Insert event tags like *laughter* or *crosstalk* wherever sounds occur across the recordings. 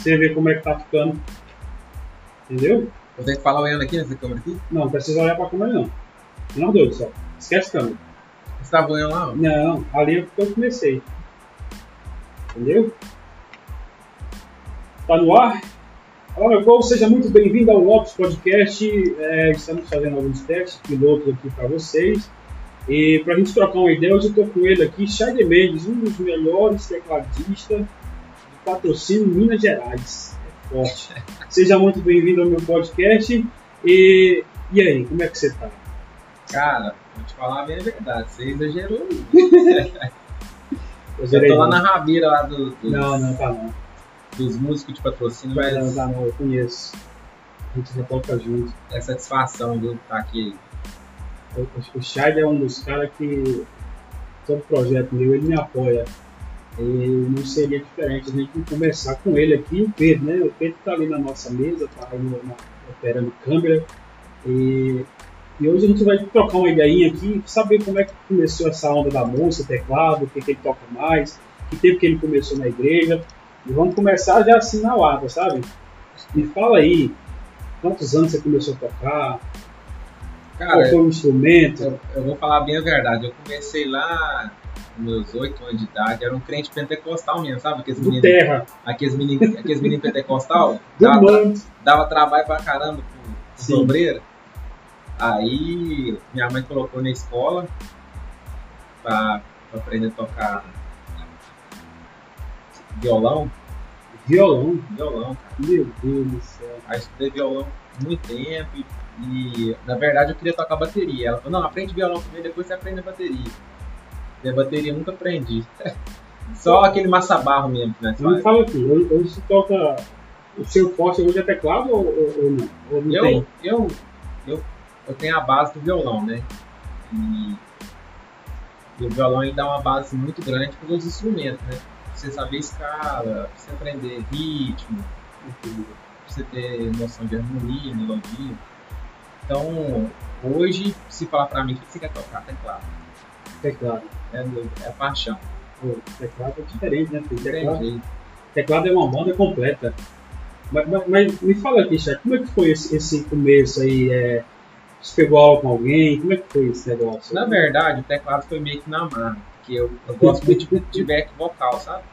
você ver como é que tá ficando. Entendeu? Eu tenho que falar olhando aqui nessa câmera aqui? Não, não precisa olhar pra câmera não. Não, doido só. Esquece a câmera. Você tá olhando lá? ó? Não, ali é porque eu comecei. Entendeu? Tá no ar? Olá, meu povo, seja muito bem-vindo ao Lopes Podcast. É, estamos fazendo alguns testes pilotos aqui para vocês. E para a gente trocar uma ideia, hoje eu estou com ele aqui, Chay Mendes, um dos melhores tecladistas patrocínio Minas Gerais. É forte. *laughs* Seja muito bem-vindo ao meu podcast. E, e aí, como é que você está? Cara, vou te falar bem a verdade, você exagerou. *laughs* Eu tô lá na rabeira lá do, dos, Não, não, tá não. dos músicos de patrocínio, Não, não, mas tá não, eu conheço. A gente já toca junto. é satisfação, viu, estar aqui. Eu acho que o Chad é um dos caras que todo projeto meu ele me apoia. E não seria diferente a gente começar com ele aqui, o Pedro, né? O Pedro tá ali na nossa mesa, tá aí no- na- operando câmera. E, e hoje a gente vai trocar uma ideinha aqui, saber como é que começou essa onda da música, teclado, o que, que ele toca mais, que tempo que ele começou na igreja. E vamos começar já assim na lata, sabe? Me fala aí, quantos anos você começou a tocar? Qual Cara, foi o instrumento? eu, eu vou falar bem a verdade. Eu comecei lá meus 8 anos de idade, era um crente pentecostal mesmo, sabe? Aqueles meninos, terra, aqueles meninos, aqueles meninos pentecostal. *laughs* dava, dava trabalho pra caramba com sombreira. Aí minha mãe colocou na escola pra, pra aprender a tocar violão. Violão. Violão, cara. Meu Deus do céu. Aí estudei violão muito tempo e, e, na verdade eu queria tocar bateria. Ela falou, não, aprende violão primeiro, depois você aprende a bateria. E a bateria nunca aprendi. *laughs* Só aquele massa barro mesmo, né? Me fala aqui, hoje, hoje você toca. O seu forte hoje é teclado ou, ou, ou não? Eu, tem? eu, eu, eu tenho a base do violão, né? E, e o violão ele dá uma base muito grande para os instrumentos, né? Pra você saber escala, pra você aprender ritmo, pra você ter noção de harmonia, melodia. Então, hoje, se falar pra mim o que você quer tocar, teclado. Teclado. É, é paixão. Pô, teclado é diferente, né? filho? Teclado, teclado é uma banda completa. Mas, mas- mas me fala aqui, Chat, como é que foi esse, esse começo aí? É, você pegou aula com alguém? Como é que foi esse negócio? Na verdade, o teclado foi meio que na marra, porque eu, eu *laughs* gosto muito de, de back vocal, sabe?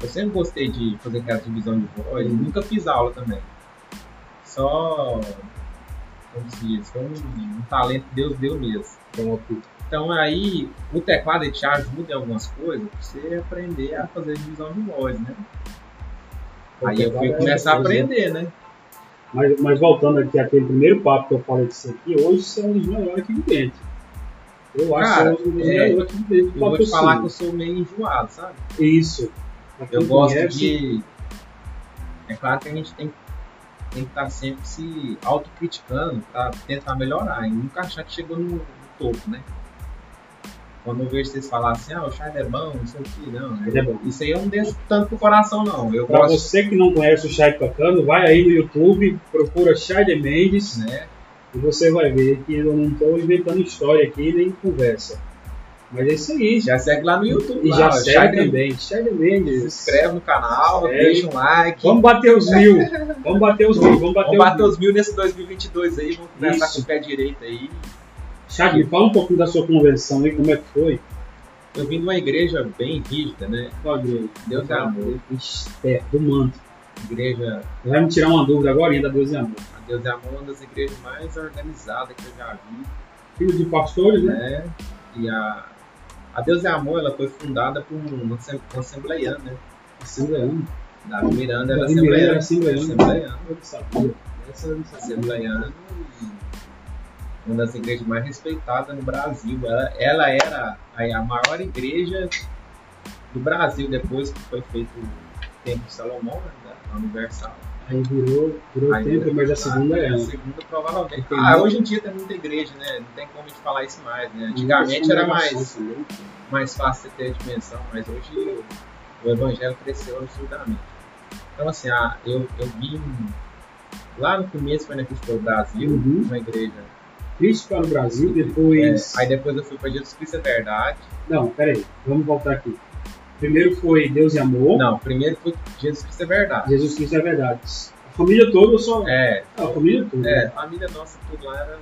Eu sempre gostei de fazer aquela divisão de voz, nunca fiz aula também. Só, como se diz, foi um, um talento que Deus deu mesmo. Top. Então aí, o teclado te ajuda em algumas coisas pra você aprender a fazer divisão de voz, né? Aí eu fui Teclado é começar a aprender, né? Mas, mas voltando aqui àquele primeiro papo que eu falei você aqui, hoje você é um dos melhores aqui de dentro. Eu acho Cara, que você é é, do Eu vou te falar que eu sou meio enjoado, sabe? Isso. Eu gosto conhece, de. É claro que a gente tem, tem que estar sempre se autocriticando para tentar melhorar e nunca achar que chegou no, no topo, né? Quando eu vejo vocês falar assim, ah, o Shine é bom, não sei o que, não. Ele é bom. Isso aí eu não deixo tanto pro coração, não. Eu Pra gosto, você que não conhece o Chay tocando, vai aí no YouTube, procura de Mendes né? e você vai ver que eu não estou inventando história aqui nem conversa. Mas é isso aí. Já segue lá no YouTube. e lá, já ó, segue Shine- também. Chay de Se Mendes. inscreve no canal, Segue. deixa um like. Vamos bater os mil. Vamos bater os mil. Vamos bater, Vamos bater os mil. os mil nesse 2022 aí, vamos começar com o pé direito aí. Me fala um pouquinho da sua convenção aí, como é que foi? Eu vim de uma igreja bem rígida, né? Pode. Deus é amor. É, do manto. Igreja Vai me tirar uma dúvida agora ainda, Deus e amor. A Deus é Amor é uma das igrejas mais organizadas que eu já vi, Filho de pastores, né? né? E a, a Deus é Amor, ela foi fundada por um um assembleiano, né? Assembleano. Davi Miranda era Davi Miranda era assembleiano. Assembleiano. Eu sabia. Essa não sabia. Uma das igrejas mais respeitadas no Brasil. Ela, ela era a, a maior igreja do Brasil depois que foi feito o Templo de Salomão, né? Da Universal. Aí virou, virou Aí, tempo, mas a segunda é A segunda provavelmente. Ah, hoje em dia tem muita igreja, né? Não tem como a gente falar isso mais, né? Antigamente era mais, mais fácil você ter a dimensão, mas hoje o, evangelho cresceu absurdamente. Então assim, ah, eu, eu vim lá no começo foi na Cristo do Brasil, Uhum. uma igreja. Cristo para o Brasil, depois. É, aí depois eu fui para Jesus Cristo é Verdade. Não, peraí, vamos voltar aqui. Primeiro foi Deus e Amor. Não, primeiro foi Jesus Cristo é verdade. Jesus Cristo é verdade. A família toda eu só. É, Ah, a família toda. é, a família nossa tudo lá era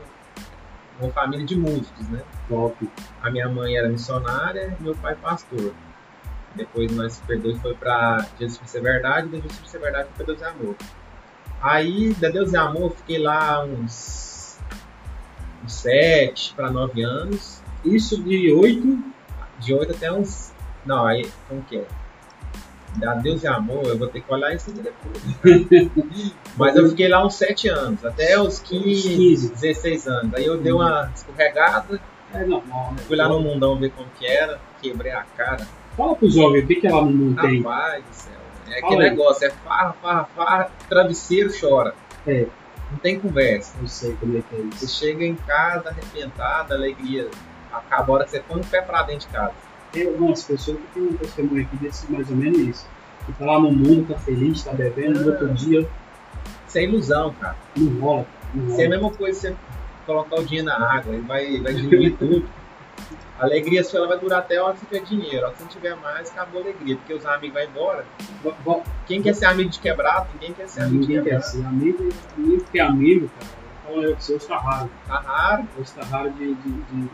uma família de músicos, né? Top. A minha mãe era missionária e meu pai pastor. Depois nós perdeu e foi pra Jesus Cristo é Verdade, e da Jesus Cristo é Verdade foi pra Deus é Amor. Aí, da Deus é Amor, eu fiquei lá uns, uns 7 para 9 anos. Isso de 8. De 8 até uns. Não, aí, como que é? Da Deus é Amor, eu vou ter que olhar isso depois. *laughs* Mas eu fiquei lá uns 7 anos, até os 15, 15. 16 anos. Aí eu dei uma escorregada, É normal, né? fui lá no mundão ver como que era, quebrei a cara. Fala pro jovem o que, que ela não tem. Rapaz do céu. É Fala aquele aí. negócio, é farra, farra, farra, travesseiro chora. É, Não tem conversa. eu sei como é que é Você isso. chega em casa arrepentada, alegria. Acaba a hora que você põe o pé pra dentro de casa. Tem algumas pessoas que tem um testemunho aqui desse mais ou menos isso. Que tá lá no mundo, tá feliz, tá bebendo, no outro dia Isso é ilusão, cara. não rola. Não Isso é a mesma coisa que você colocar o dinheiro na água e vai, vai *laughs* diluir tudo. A alegria sua ela vai durar até a hora que você tiver dinheiro. A hora que você não tiver mais, acabou a alegria. Porque os amigos vão embora. Quem quer ser amigo de quebrado? Ninguém quer ser amigo de Ninguém quer quebrado. ser amigo, amigo que é amigo, cara. Fala eu que você hoje tá raro. Tá raro. Hoje tá raro de. de, de, de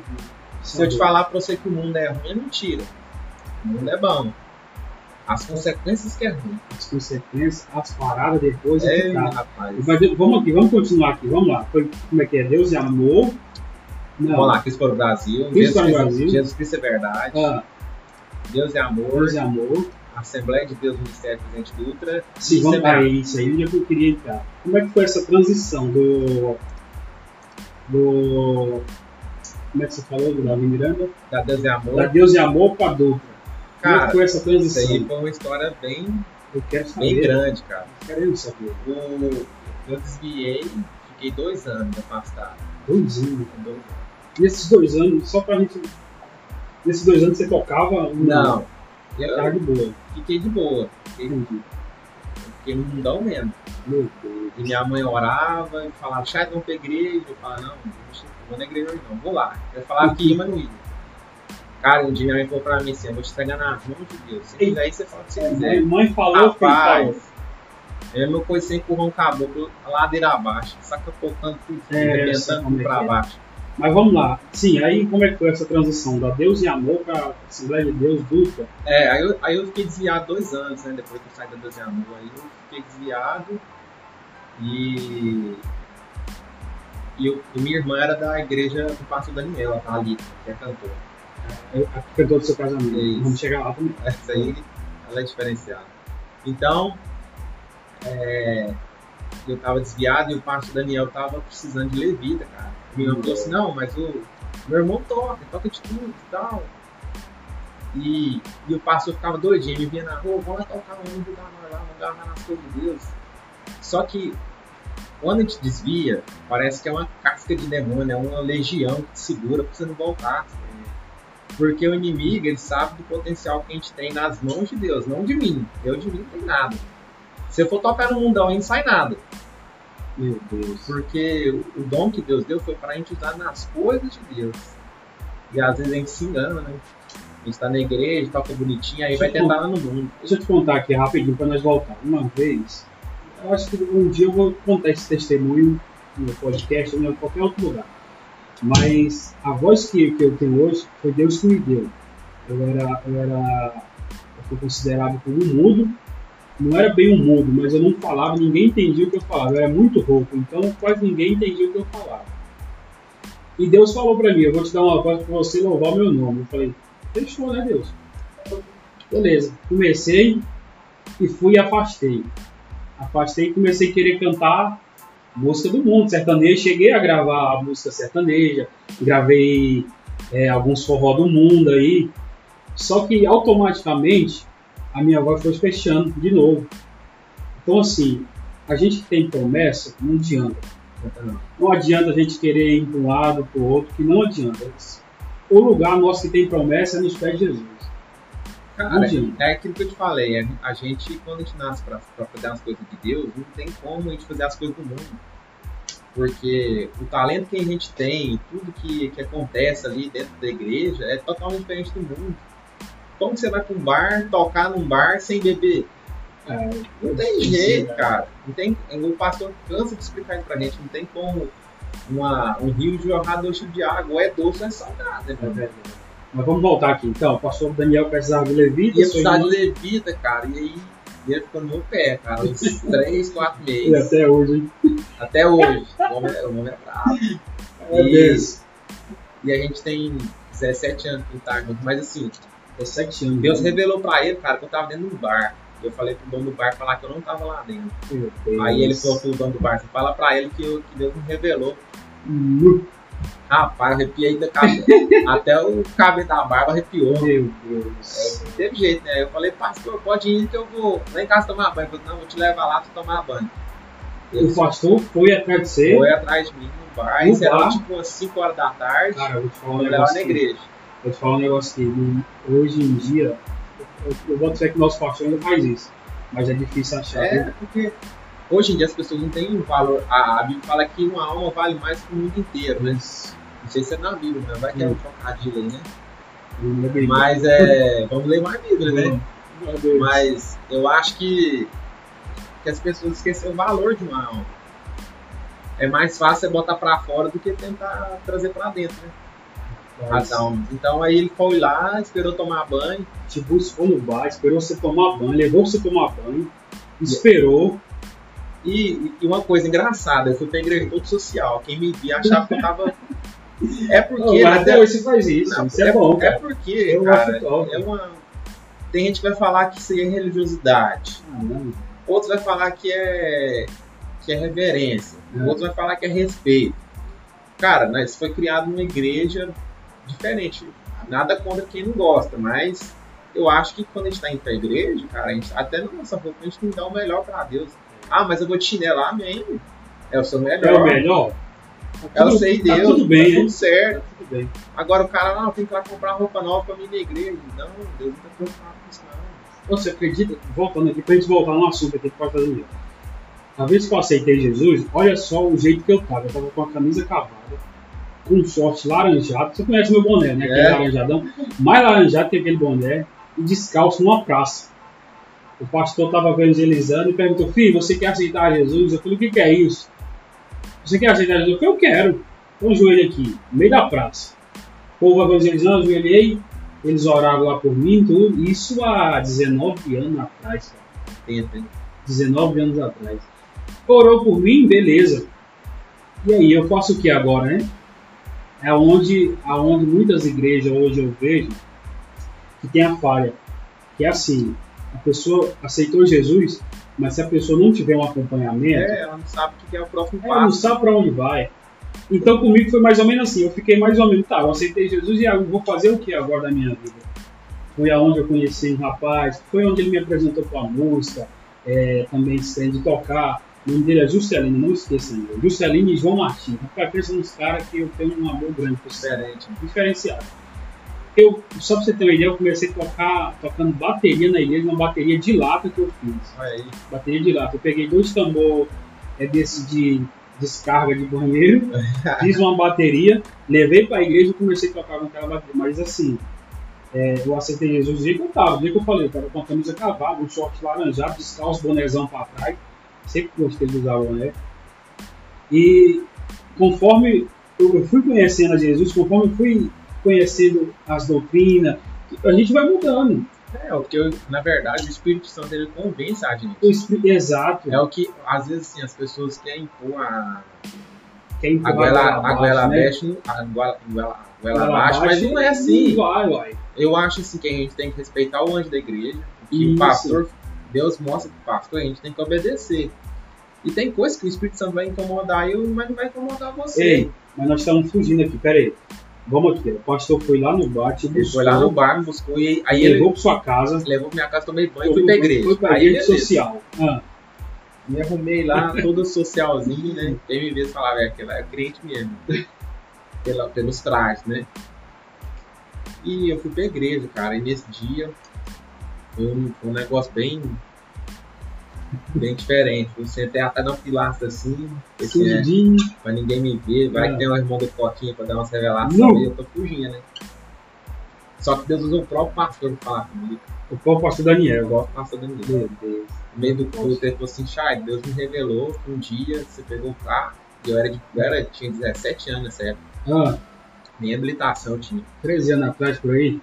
Se eu te falar pra você que o mundo é ruim, é mentira. O mundo é bom. As consequências que é ruim. as consequências, as paradas depois é É, tá. rapaz. Mas vamos aqui, vamos continuar aqui, vamos lá. Como é que é? Deus e amor. Não. Vamos lá, Cristo para o Brasil. Cristo Jesus para o Cristo- Brasil. Jesus Cristo é verdade. Ah, Deus é amor. Deus e amor. Assembleia de Deus Ministério Presidente Dutra. Sim, Isso vamos é para isso aí, onde é que eu queria entrar. Como é que foi essa transição do. do. Como é que você falou, do Davi Miranda? Da Deus é amor. Da Deus e amor para Dutra. Como é Cara, que foi essa Isso transição? aí foi uma história bem, Eu quero saber. bem grande, cara. Querendo saber. O- eu desviei, fiquei dois anos afastado. Dois anos. Dois anos. Nesses dois anos, só pra gente. Nesses dois anos você tocava? Não, Tava eu de boa. fiquei de boa. Fiquei, Entendi. fiquei no mundão mesmo. Meu Deus. E minha mãe orava e falava, Chay, vamos pra igreja. Eu falava, não, não vou na igreja hoje não, vou lá. Eu falava que ia, mas não ia. Cara, um dia minha mãe falou pra mim assim, eu vou te entregar nas mãos de Deus. Se quiser, aí você fala o que você quiser. mãe falou, quem falou? É mesma coisa sem empurrar um caboclo ladeira abaixo, sacapotando tudo, É, arrebentando como tudo é pra é. baixo. Mas vamos lá. Sim, aí como é que foi essa transição da Deus e amor pra Assembleia de Deus Dutra? É, aí eu, aí eu fiquei desviado dois anos, né? Depois que eu saí da Deus e Amor, aí eu fiquei desviado e. E, eu- e minha irmã era da igreja do pastor Daniel, a Thalita, que é cantora. É, A cantora do seu casamento. Isso. Vamos chegar lá também. *laughs* Essa aí, ela é diferenciada. Então, é, eu tava desviado e o pastor Daniel tava precisando de levita, cara. Minha irmã falou assim, não, mas o meu irmão toca, toca de tudo e tal. E, e o pastor ficava doidinho, ele vinha na rua, vamos lá tocar, ajudar nós lá, agarrar nas coisas de Deus. Só que quando a gente desvia, parece que é uma casca de demônio, é uma legião que segura pra você não voltar. Porque o inimigo, ele sabe do potencial que a gente tem nas mãos de Deus, não de mim. Eu de mim não tem nada. Se eu for tocar no mundão aí, não sai nada. Meu Deus. Porque o dom que Deus deu foi pra gente usar nas coisas de Deus. E às vezes a gente se engana, né? A gente tá na igreja, toca bonitinho, aí vai tentar lá no mundo. Deixa eu te contar aqui rapidinho pra nós voltar. Uma vez, eu acho que um dia eu vou contar esse testemunho no podcast ou em qualquer outro lugar. Mas a voz que, que eu tenho hoje foi Deus que me deu. Eu era, eu era, eu fui considerado como um mudo. Não era bem um mudo, mas eu não falava, ninguém entendia o que eu falava. Eu era muito rouco, então quase ninguém entendia o que eu falava. E Deus falou pra mim: Eu vou te dar uma voz pra você louvar o meu nome. Eu falei: Fechou, né, Deus? Beleza, comecei e fui e afastei. Afastei e comecei a querer cantar música do mundo, sertanejo. Cheguei a gravar a música sertaneja, gravei é, alguns forró do mundo aí. Só que automaticamente a minha voz foi fechando de novo. Então, assim, a gente que tem promessa, não adianta. Não adianta a gente querer ir para um lado, para o outro, que não adianta. O lugar nosso que tem promessa é nos pés de Jesus. Cara, é aquilo que eu te falei. é- A gente, quando a gente nasce pra fazer as coisas de Deus, não tem como a gente fazer as coisas do mundo. Porque o talento que a gente tem, tudo que, que acontece ali dentro da igreja, é totalmente diferente do mundo. Como você vai pra um bar, tocar num bar sem beber? É, Não tem jeito, cara. Não tem, o pastor cansa de explicar isso pra gente. Não tem como uma, um rio jorrar doce de água. Ou é doce ou é salgado. é Né? verdade. Mas vamos voltar aqui então. O pastor Daniel precisava de levita. Ia precisar de levita, cara. E aí ele ficou no meu pé, cara. Uns 3, 4 *laughs* E meses. até hoje, hein? Até hoje. O homem, é- o homem é bravo. Meu E-. E a gente tem 17 anos que tá junto. Mas assim, 17 anos. Deus né? revelou pra ele, cara, que eu tava dentro de um bar. Eu falei pro dono do bar falar que eu não tava lá dentro. Aí ele falou pro dono do bar, você fala pra ele que, eu- que Deus me revelou. Nu. Rapaz, arrepiei da cabeça. *laughs* Até o cabelo da barba arrepiou. Meu Deus. Não teve jeito, né? Eu falei, pastor, pode ir que eu vou lá em casa tomar banho. Ele falou, não, vou te levar lá pra tomar banho. Ele O pastor foi atrás de você. foi atrás de mim no bar. No Isso era tipo umas 5 horas da tarde. Cara, eu vou te falar um eu levar negócio. na igreja. Vou te falar um negócio que hoje em dia, eu, eu vou dizer que o nosso pastor ainda faz isso. Mas é difícil achar. É, porque hoje em dia as pessoas não têm um valor. A, Bíblia fala que uma alma vale mais que o mundo inteiro, né? Não sei se é na Bíblia, né? Vai que é um trocadilho aí, né? É Mas é. Vamos ler mais Bíblia, né? Mas eu acho que, que as pessoas esquecem o valor de uma alma. É mais fácil você botar pra fora do que tentar trazer pra dentro, né? Então aí ele foi lá, esperou tomar banho. Te buscou no bar, esperou você tomar banho, levou você tomar banho, esperou. E, e uma coisa engraçada, eu fui pra igreja todo social. Quem me via achava que eu tava. *laughs* É porque. Mas até hoje você faz isso. Não, isso é, bom, É cara. porque, Eu cara, é uma. Tem gente que vai falar que isso aí é religiosidade. Ah, não. Outros vai falar que é que é reverência. É. Outros vai falar que é respeito. Cara, né, isso foi criado numa igreja diferente. Nada contra quem não gosta, mas eu acho que quando a gente tá indo pra igreja, cara, a gente, até na nossa roupa a gente tem que dar o melhor pra Deus. Ah, mas eu vou te chinelar, amém. É o seu melhor. É o melhor? Tá É tudo- sei tá Deus. tudo bem, tá né? tudo certo. Tá tudo bem. Agora o cara, não, tem que ir lá comprar roupa nova pra mim na igreja. Não, Deus não tá preocupado com isso, não. Você acredita, voltando aqui, pra gente voltar no assunto aqui que pode fazer melhor. A vez que eu aceitei Jesus, olha só o jeito que eu tava. Eu tava com a camisa cavada, um short laranjado. Você conhece meu boné, né? Aquele É. laranjadão. Mais laranjado que aquele boné. E descalço numa praça. O pastor tava evangelizando e perguntou, filho, você quer aceitar Jesus? Eu falei, o que, que é isso? Você quer aceitar Jesus? Eu falei, eu quero. Então joelho aqui, no meio da praça. O povo evangelizando, eu ajoelhei. Eles oraram lá por mim, tudo. Isso há 19 anos atrás, hein? 19 anos atrás. Orou por mim, beleza. E aí, eu faço o que agora, né? É onde, aonde muitas igrejas hoje eu vejo que tem a falha. Que é assim, a pessoa aceitou Jesus, mas se a pessoa não tiver um acompanhamento, É, ela não sabe o que é o próximo ela não passo. sabe para onde vai. Então comigo foi mais ou menos assim. Eu fiquei mais ou menos, tá, eu aceitei Jesus e eu vou fazer o que agora da minha vida? Foi aonde eu conheci um rapaz, foi onde ele me apresentou com a música, é, também de tocar. O nome dele é Juscelino, não esqueça ainda. Juscelino e João Martins. Ficar pensando nos caras que eu tenho um amor grande por Diferente. diferenciado. Eu, só pra você ter uma ideia, eu comecei a tocar tocando bateria na igreja, uma bateria de lata que eu fiz. Aí. Bateria de lata. Eu peguei dois tambor é desse de descarga de banheiro, *laughs* fiz uma bateria, levei pra igreja e comecei a tocar com aquela bateria. Mas assim, é, eu aceitei Jesus do jeito que eu tava, do jeito que eu falei, eu tava com a camisa cavada, um short laranjado, descalço, bonezão pra trás. Sempre gostei de usar boné. E conforme eu fui conhecendo a Jesus, conforme eu fui conhecendo as doutrinas, a gente vai mudando. É, porque eu, na verdade o Espírito Santo ele convence a gente. O Exato. É o que, às vezes, assim, as pessoas querem impor a, Quer a empurrar goela, ela a abaixo, goela né? abaixo, a goela, goela, goela Ela abaixo, mas não é assim. Vai, vai. Eu acho assim que a gente tem que respeitar o anjo da igreja, que Isso. o pastor, Deus mostra que o pastor, a gente tem que obedecer. E tem coisas que o Espírito Santo vai incomodar eu, mas não vai incomodar você. Ei, mas nós estamos fugindo aqui, peraí. Vamos aqui, o pastor foi lá no bar, te ele buscou, foi lá no bar, me buscou e aí ele levou pra sua casa, levou pra minha casa, tomei banho e fui pra igreja. Foi aí igreja social. Ah, Me arrumei lá, todo socialzinho, né? Quem me vê falava, é, aquele é crente mesmo. Pela, pelos trajes, né? E eu fui pra igreja, cara, e nesse dia um, foi um negócio bem. bem diferente. Eu sentei até na pilastra assim, esse é, pra ninguém me ver. Vai Ah. que tem um irmão do Coquinha pra dar umas revelações Não. eu tô fugindo, né? Só que Deus usou o próprio pastor pra falar comigo. O próprio pastor Daniel. O próprio pastor Daniel. Meu Deus. No meio do culto, ele falou assim, Chay, Deus me revelou que um dia você pegou o carro, e eu era, de, eu era tinha 17 anos nessa época, Ah, nem habilitação tinha. 13 anos atrás por aí.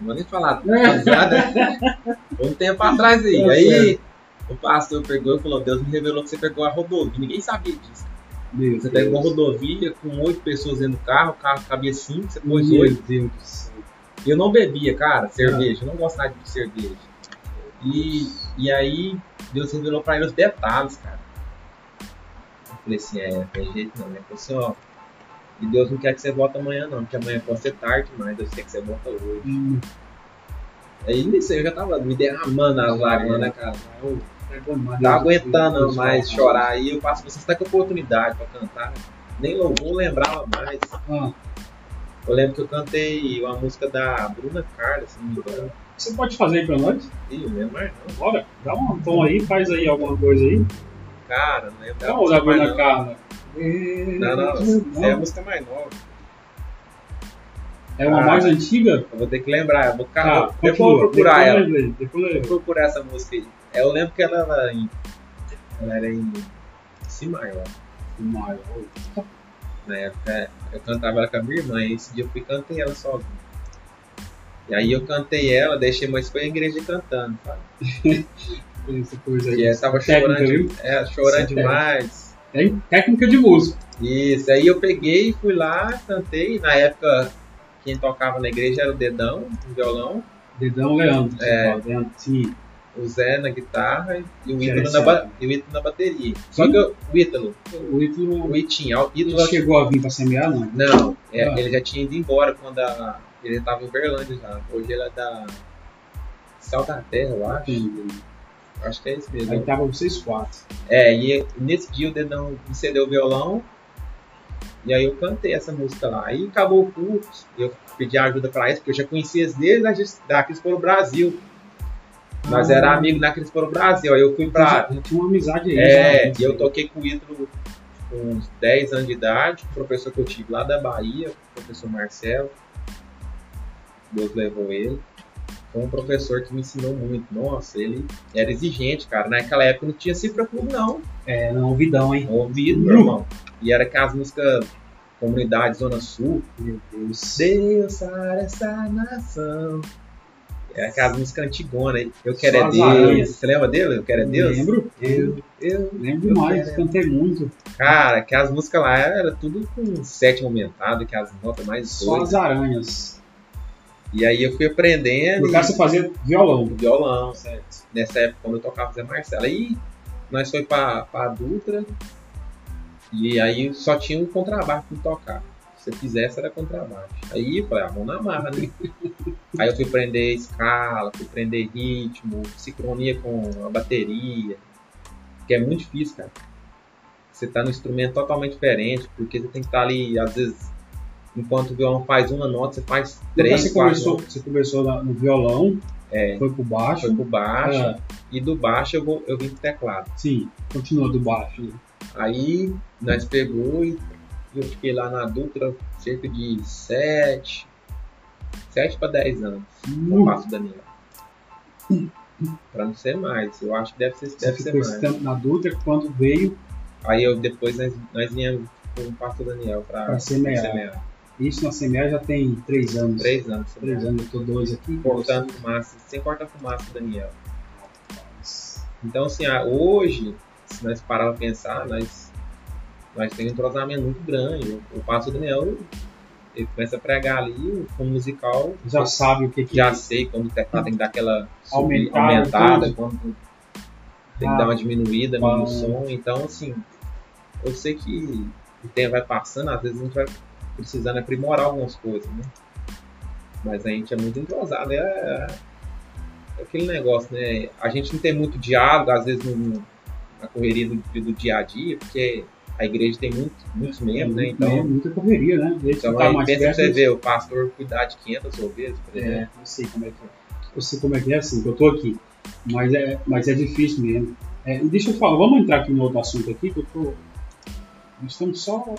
Não vou nem falar, rapaziada. um tempo atrás aí. Tá aí o pastor pegou e falou, Deus me revelou que você pegou a rodovia. Ninguém sabia disso. Meu Você Deus. pegou a rodovia com oito pessoas dentro do carro, o carro cabia cinco, você pôs Meu oito. Deus do céu. Eu não bebia, cara, cerveja. Eu não gosto nada de cerveja. E, e aí, Deus revelou pra ele os detalhes, cara. Eu falei assim, é, tem jeito não, né? Eu falei assim, ó. E Deus não quer que você volte amanhã, não, porque amanhã pode ser tarde demais, Deus quer que você volte hoje. Hum, Aí nisso eu já tava me derramando as lágrimas, né, cara? eu- é. Não tava aguentando Deus, mais chorar. Aí eu passo, você está com oportunidade pra cantar. Nem louvor lembrava mais. Ah, Eu lembro que eu cantei uma música da Bruna Carla, se não me engano. você pode fazer aí pra nós? Ih, não lembro mais não. Bora, dá um tom aí, faz aí alguma coisa aí. Cara, não lembro. Uma da Bruna. Carla. Não, não, essa é a música mais nova. É uma Ah. mais antiga? Eu vou ter que lembrar. Eu vou, cara, depois eu vou procurar Depois ela. lembrei, Depois eu Vou procurar essa música aí. É, Eu lembro que ela era em. Ela era em. Simar, eu acho. Maio. Na época, é, eu cantava ela com a minha irmã, e esse dia eu fui e cantei ela sozinho. E aí eu cantei ela, deixei mais foi a igreja cantando, sabe? *laughs* Essa coisa aí. E ela tava chorando, é, chorando Sim, demais. Técnica de música. Isso, aí eu peguei, fui lá, cantei. Na época, quem tocava na igreja era o Dedão, o violão, Dedão Leandro. É. Leandro, Sim. o Zé na guitarra e o Ítalo na, ba na bateria. Só que eu- o Ítalo, O Ítalo o Itinho, o Ítalo chegou a vir pra semear, não? Não, é, Ah. ele já tinha ido embora quando a- ele estava em Uberlândia já. Hoje ele é da Sal da Terra, eu acho. Acho que é isso mesmo. Aí tava vocês quatro. É, e nesse dia o Dedão me cedeu o violão. E aí eu cantei essa música lá. Aí acabou o curso, eu pedi ajuda pra eles, porque eu já conhecia eles desde da Cris para o Brasil. Nós Ah. era amigos da Cris para o Brasil. Aí eu fui pra. Já tinha uma amizade aí. É, já, e eu toquei com o Ítalo com uns 10 anos de idade, o professor que eu tive lá da Bahia, o professor Marcelo. Deus levou ele. Um professor que me ensinou muito. Nossa, ele era exigente, cara. Naquela época não tinha cifra clube, não. É, não, ouvidão, hein? Ouvido, meu irmão. E era aquelas músicas Comunidade Zona Sul. Meu Deus. Deus essa nação. É aquelas músicas antigonas. Eu quero Só é as Deus. aranhas. Você lembra dele? Eu quero é Deus? Lembro. Eu, eu, Lembro Eu demais, quero. cantei muito. Cara, que as músicas lá era tudo com sétimo aumentado, que as notas mais Só doidas. as aranhas. E aí eu fui aprendendo No e- caso, você fazia violão. violão, certo? Nessa época, quando eu tocava Zé Marcelo. Aí nós foi pra, pra Dutra e aí só tinha um contrabaixo pra tocar. Se você fizesse, era contrabaixo. Aí eu falei, ah, vamos na marra, né? *laughs* aí eu fui aprender escala, fui aprender ritmo, sincronia com a bateria, que é muito difícil, cara. Você tá num instrumento totalmente diferente, porque você tem que estar ali, às vezes, enquanto o violão faz uma nota, você faz três, você quatro começou, você começou no violão, É. foi pro baixo. Foi pro baixo. Ah, E do baixo eu, vou, eu vim pro teclado. sim, continua do baixo. Aí nós pegou e eu fiquei lá na Dutra cerca de 7, 7 para 10 anos. No Hum, passo Daniel. Pra não ser mais. Eu acho que deve ser, você deve ser ficou esse mais. na Dutra, quando veio Aí eu depois nós, nós viemos com o passo Daniel pra, Pra Isso na semear já tem três anos. Três anos. Três anos, eu tô dois aqui. Cortando fumaça, sem cortar fumaça Daniel. Então, assim, ah, hoje, se nós parar pra pensar, nós, nós temos um entrosamento muito grande. O, o Passo Daniel, ele começa a pregar ali, o musical, Já sabe o que que já sei quando o teclado tem que dar aquela Aumentada, quando tem que Ah, dar uma diminuída no som. Então, assim, eu sei que o tempo vai passando, às vezes a gente vai precisando aprimorar algumas coisas, né? Mas a gente é muito entrosado, é, é aquele negócio, né? A gente não tem muito diálogo, às vezes, no, na correria do, do dia a dia, porque a igreja tem muito, muitos membros, né? Então, é muita correria, né? Então tá aí pensa pra perto, você ver o pastor cuidar de 500 ovelhas, por exemplo. É, eu sei como é que é. Eu sei como é que é assim, que eu tô aqui. Mas é, mas é difícil mesmo. É, deixa eu falar, vamos entrar aqui no outro assunto aqui, que eu tô. Nós estamos só,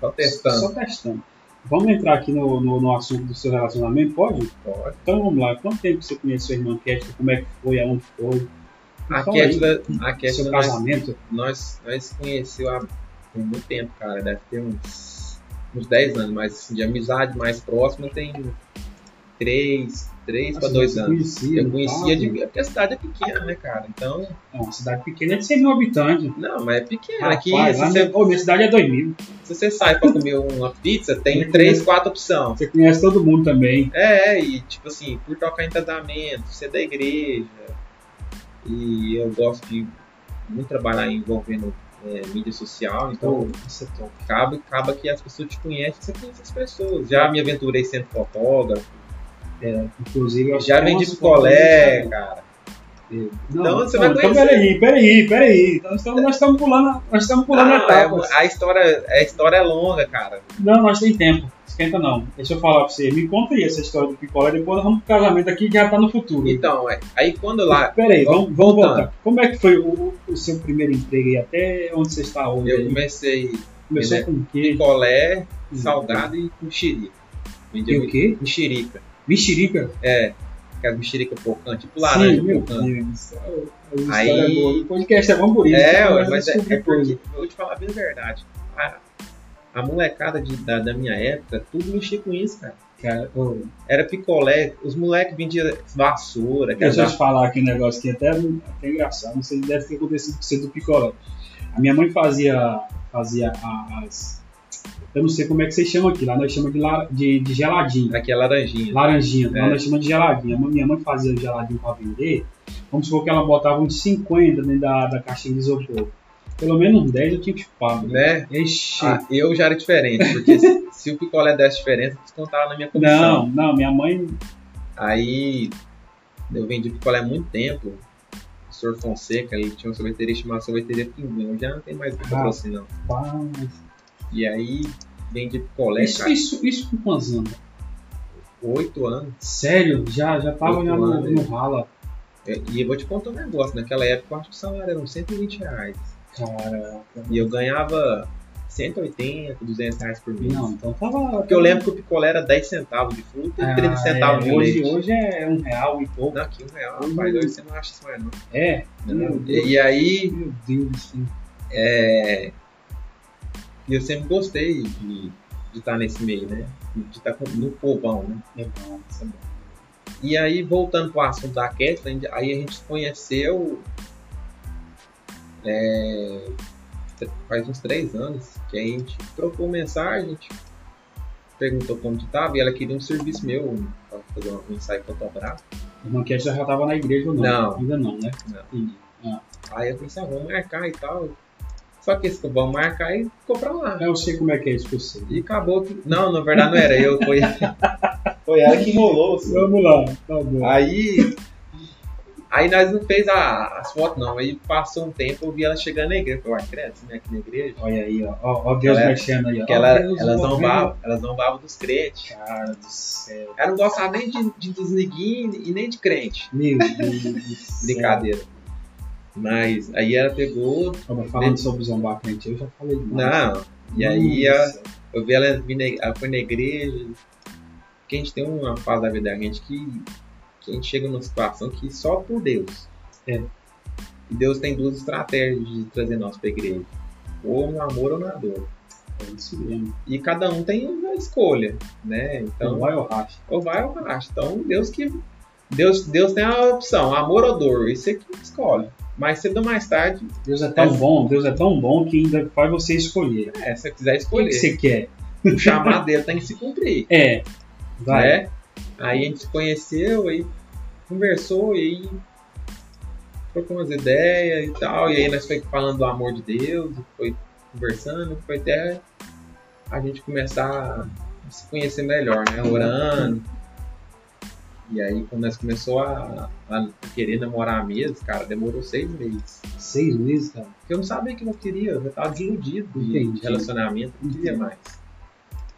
Só testando. só testando. Vamos entrar aqui no, no, no assunto do seu relacionamento, pode? Pode. Então vamos lá. Quanto tempo você conheceu a irmã Kétia? Como é que foi? Aonde foi? A. Kétila, a Kétila Seu nós, casamento? nós, nós conheceu há muito tempo, cara. Deve ter uns, uns 10 anos, mas assim, de amizade mais próxima tem 3, 3 para Nossa, 2 você anos. Conhecia, Eu conhecia de. Porque a cidade é pequena, né, cara? Então. Não, cidade pequena é de 100 mil habitantes. Não, mas é pequena. Aqui, Rapaz, se você, minha, minha cidade é 2 mil. se você sai pra comer uma pizza, tem Eu 3, conheço. 4 opções. Você conhece todo mundo também. É, e tipo assim, por tocar em casamento, ser da igreja. E eu gosto de muito trabalhar envolvendo é, mídia social, então é top. acaba, acaba que as pessoas te conhecem, você conhece as pessoas. Já me aventurei sendo fotógrafo, É, inclusive, eu já vendi picolé, cara. Não, Então você não, vai então conhecer. peraí, peraí, peraí. Então, nós estamos, nós estamos pulando, nós estamos pulando Não, é, etapas. a, história, a história é longa, cara. Não, nós tem tempo. Esquenta não. Deixa eu falar pra você. Me conta aí essa história do picolé. Depois nós vamos pro casamento aqui que já tá no futuro. Então, é, aí quando lá Peraí, vamos, vamos voltar. Como é que foi o, o seu primeiro emprego aí? Até onde você está hoje? eu aí? comecei Começou né, com o quê? picolé, salgado e mexerica. E Vendia o quê? mexerica. Mexerica? É, aquelas mexerica pocante, tipo Sim, laranja meu pocante. Deus. A Aí- é boa. O podcast é bom por isso. É, né? mas é, descobrir é porque, eu vou te falar bem a verdade. A, a molecada de- da, da minha época, tudo mexia com isso, cara. Cara, Era picolé, os moleques vendiam vassoura, Deixa eu te falar aqui um negócio que é até, até engraçado. Não sei, deve ter acontecido com você do picolé. A minha mãe fazia, fazia as. Eu não sei como é que vocês chamam aqui. Lá nós chamamos de, la- de, de geladinho. aqui é laranjinha. Laranjinha. Lá É. nós chamamos de geladinho. A minha mãe fazia geladinho para vender. Vamos supor que ela botava uns 50 dentro da, da caixinha de isopor. Pelo menos uns 10 eu tinha chupado. Né? Ixi. Ah, eu já era diferente, porque se, *laughs* se o picolé desse diferença, descontava na minha comissão. não, não, minha mãe. Aí eu vendi picolé há muito tempo. O senhor Fonseca, ele tinha uma sorveteria chamada Sorveteria Pinguim. Hoje já não tem mais patrocínio, não. Pá, E aí vendi picolé, isso, cara, isso, isso com quantos anos? oito anos. Sério? Já, já tava já no, no rala. É, E eu vou te contar um negócio, naquela época eu acho que o salário era uns 120 reais. Cara. E eu ganhava 180, 200 reais por mês. Não, então tava. Porque eu lembro que o picolé era 10 centavos de fruta e 30 centavos é, de hoje, leite. hoje é um real e pouco. Não, aqui um real, rapaz, hoje você não acha isso mais não. É? Deus. E, e aí, Meu Deus do céu. é, eu sempre gostei de, estar nesse meio, né? De estar com- no povão, né? É bom, isso é bom. E aí, voltando para o assunto da Kathleen, aí a gente conheceu é, faz uns três anos, que a gente trocou mensagem, a gente perguntou como que tava, e ela queria um serviço meu para fazer um ensaio fotográfico. Irmão Cat já estava na igreja ou não? Não. Ainda não, né? Não. Entendi. Aí eu pensei, ah, vamos marcar e tal. Só que esse que vamos marcar e ficou pra lá. Eu sei como é que é isso você. E acabou que. Não, na verdade não era eu, foi, *laughs* foi ela que enrolou. assim. Vamos lá, tá bom. Aí. Aí nós não fez a- as fotos, não. Aí passou um tempo, eu vi ela chegando na igreja. Eu falei, uai, credo, você não é aqui na igreja? Olha aí, ó. Ó, ó Deus Ela- mexendo aí, ó. Porque ela, Deus zombavam, elas zombavam dos crentes. Cara do céu. Ela não gostava nem de, de, dos neguinhos e nem de crente. Meu Deus. Brincadeira. Mas aí ela pegou. Tava falando sobre zombar crente, eu já falei demais. Não. E aí a, eu vi ela, ela foi na igreja. Porque a gente tem uma fase da vida da gente que, que a gente chega numa situação que só por Deus. É. E Deus tem duas estratégias de trazer nós pra igreja. Ou no amor ou na dor. É isso mesmo. E cada um tem uma escolha, né? Então Então, vai ou racha. ou vai ou racha. Então, Deus que. Deus, Deus tem a opção, amor ou dor. Isso é que escolhe. Mais cedo ou mais tarde, Deus é tão É. bom, Deus é tão bom que ainda faz você escolher. é, se você quiser O que, escolher. você quer? O chamado dele tem que se cumprir. É. Vai. né? Aí a gente se conheceu, aí conversou, e aí trocou umas ideias e tal, e aí nós foi falando do amor de Deus, foi conversando, foi até a gente começar a se conhecer melhor, né? Orando. E aí quando nós começou a, a querer namorar mesmo, cara, demorou seis meses. Seis meses, cara. Porque eu não sabia o que eu queria, eu tava desiludido de, Entendi. de relacionamento, não queria mais.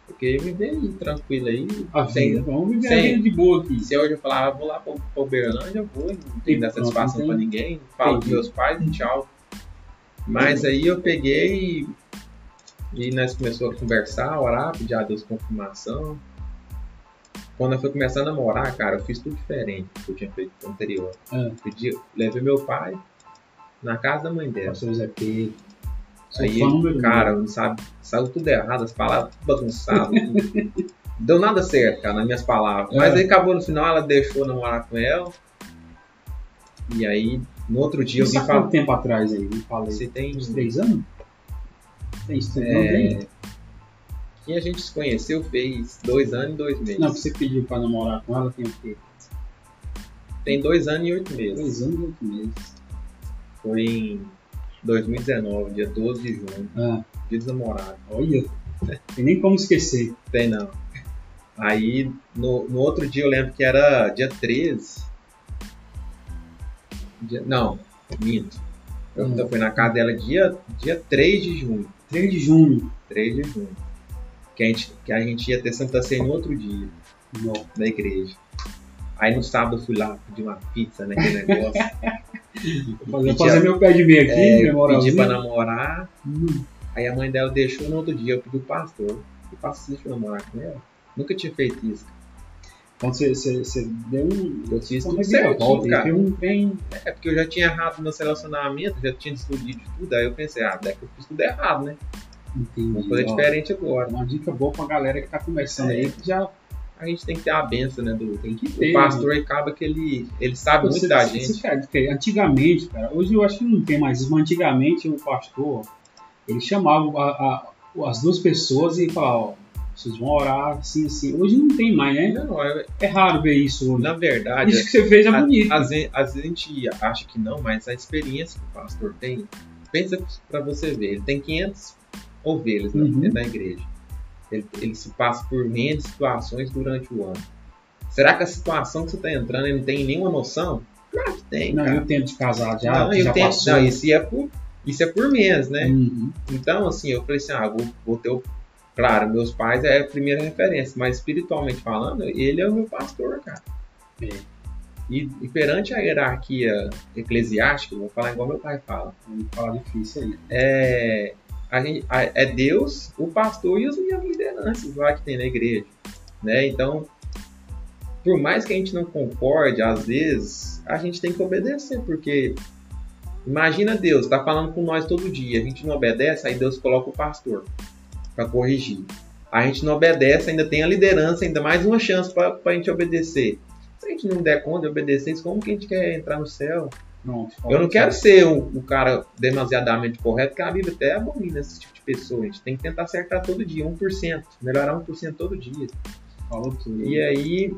Eu queria viver aí, tranquilo aí, A sem, vida. Vamos viver vida de boa aqui. se hoje eu falar, ah, vou lá pra, pra Uberlândia, eu vou, não tem dar satisfação não pra ninguém, falo com meus pais e tchau. Mas aí eu peguei e E nós começamos a conversar, orar, pedir a Deus confirmação. Quando eu fui começar a namorar, cara, eu fiz tudo diferente do que eu tinha feito no anterior. Ah, Pedi, levei meu pai na casa da mãe dela. Zé Pedro. Aí, fã cara, não sabe, saiu tudo errado, as palavras tudo bagunçadas. *laughs* Deu nada certo, cara, nas minhas palavras. Mas É. aí acabou no final, ela deixou eu namorar com ela. E aí, no outro dia, eu Isso vim há falar. tempo atrás aí? Me falei. Você tem. Uns três anos? Tem isso É, não tem? Que a gente se conheceu fez dois anos e dois meses. Não, você pediu pra namorar com ela tem o quê? Tem dois anos e oito meses. Dois anos e oito meses. Foi em 2019, dia 12 de junho, Ah, dia dos namorados. olha. Tem nem como esquecer. *laughs* Tem não. Aí no, no outro dia eu lembro que era dia 13. Dia- não, minto. Eu, Hum. fui na casa dela dia, dia 3 de junho. 3 de junho. 3 de junho. Que a gente, que a gente ia ter Santa Ceia no outro dia, Não. da igreja. Aí no sábado eu fui lá pedir uma pizza naquele negócio. Vou *laughs* fazer, fazer meu pé de meia aqui, é, pedi pra namorar. Hum, Aí a mãe dela deixou no outro dia, eu pedi o pastor. O pastor eu namorar com ela. Nunca tinha feito isso. Então você, você, você deu um. Eu fiz tudo aí, cara. Deu um trem. É porque eu já tinha errado no relacionamento, já tinha desiludido de tudo. Aí eu pensei, ah, daqui eu fiz tudo errado, né? Entendi. Vamos fazer Ó, diferente agora. Uma dica boa pra galera que tá começando É. aí, que já A gente tem que ter a benção, né? Do, tem que o ter. pastor acaba que ele, ele sabe muito Você- da você- gente. cara, porque antigamente, cara, hoje eu acho que não tem mais isso, mas antigamente o pastor, ele chamava a- a- as duas pessoas e falava, ó, vocês vão orar assim, assim. Hoje não tem mais, né? Não, é- É raro ver isso hoje. na verdade, Isso que você fez é a- bonito. às, ve- às vezes a gente acha que não, mas a experiência que o pastor tem, pensa pra você ver, ele tem 500 ovelhas né, Uhum. dentro da igreja. Ele, ele se passa por N situações durante o ano. Será que a situação que você está entrando ele não tem nenhuma noção? Claro que tem, Não, cara. eu tempo de casar já, Não, que eu já tenho- passou. não, isso é por, isso é por mês, né? Uhum. Então, assim, eu falei assim, ah, vou, vou ter o... Claro, meus pais é a primeira referência, mas espiritualmente falando, ele é o meu pastor, cara. É. E, e perante a hierarquia eclesiástica, eu vou falar igual meu pai fala, Vamos falar difícil aí. é, a gente, a- é Deus, o pastor e as minhas lideranças lá que tem na igreja, né? Então, por mais que a gente não concorde, às vezes, a gente tem que obedecer, porque imagina Deus, tá falando com nós todo dia, a gente não obedece, aí Deus coloca o pastor para corrigir. A gente não obedece, ainda tem a liderança, ainda mais uma chance para a gente obedecer. Se a gente não der conta de obedecer, como que a gente quer entrar no céu? Pronto, Eu não quero ser o, o cara demasiadamente correto, porque a Bíblia até abomina esse tipo de pessoa. A gente tem que tentar acertar todo dia, 1%. Melhorar 1% todo dia. Falou tudo. E aí,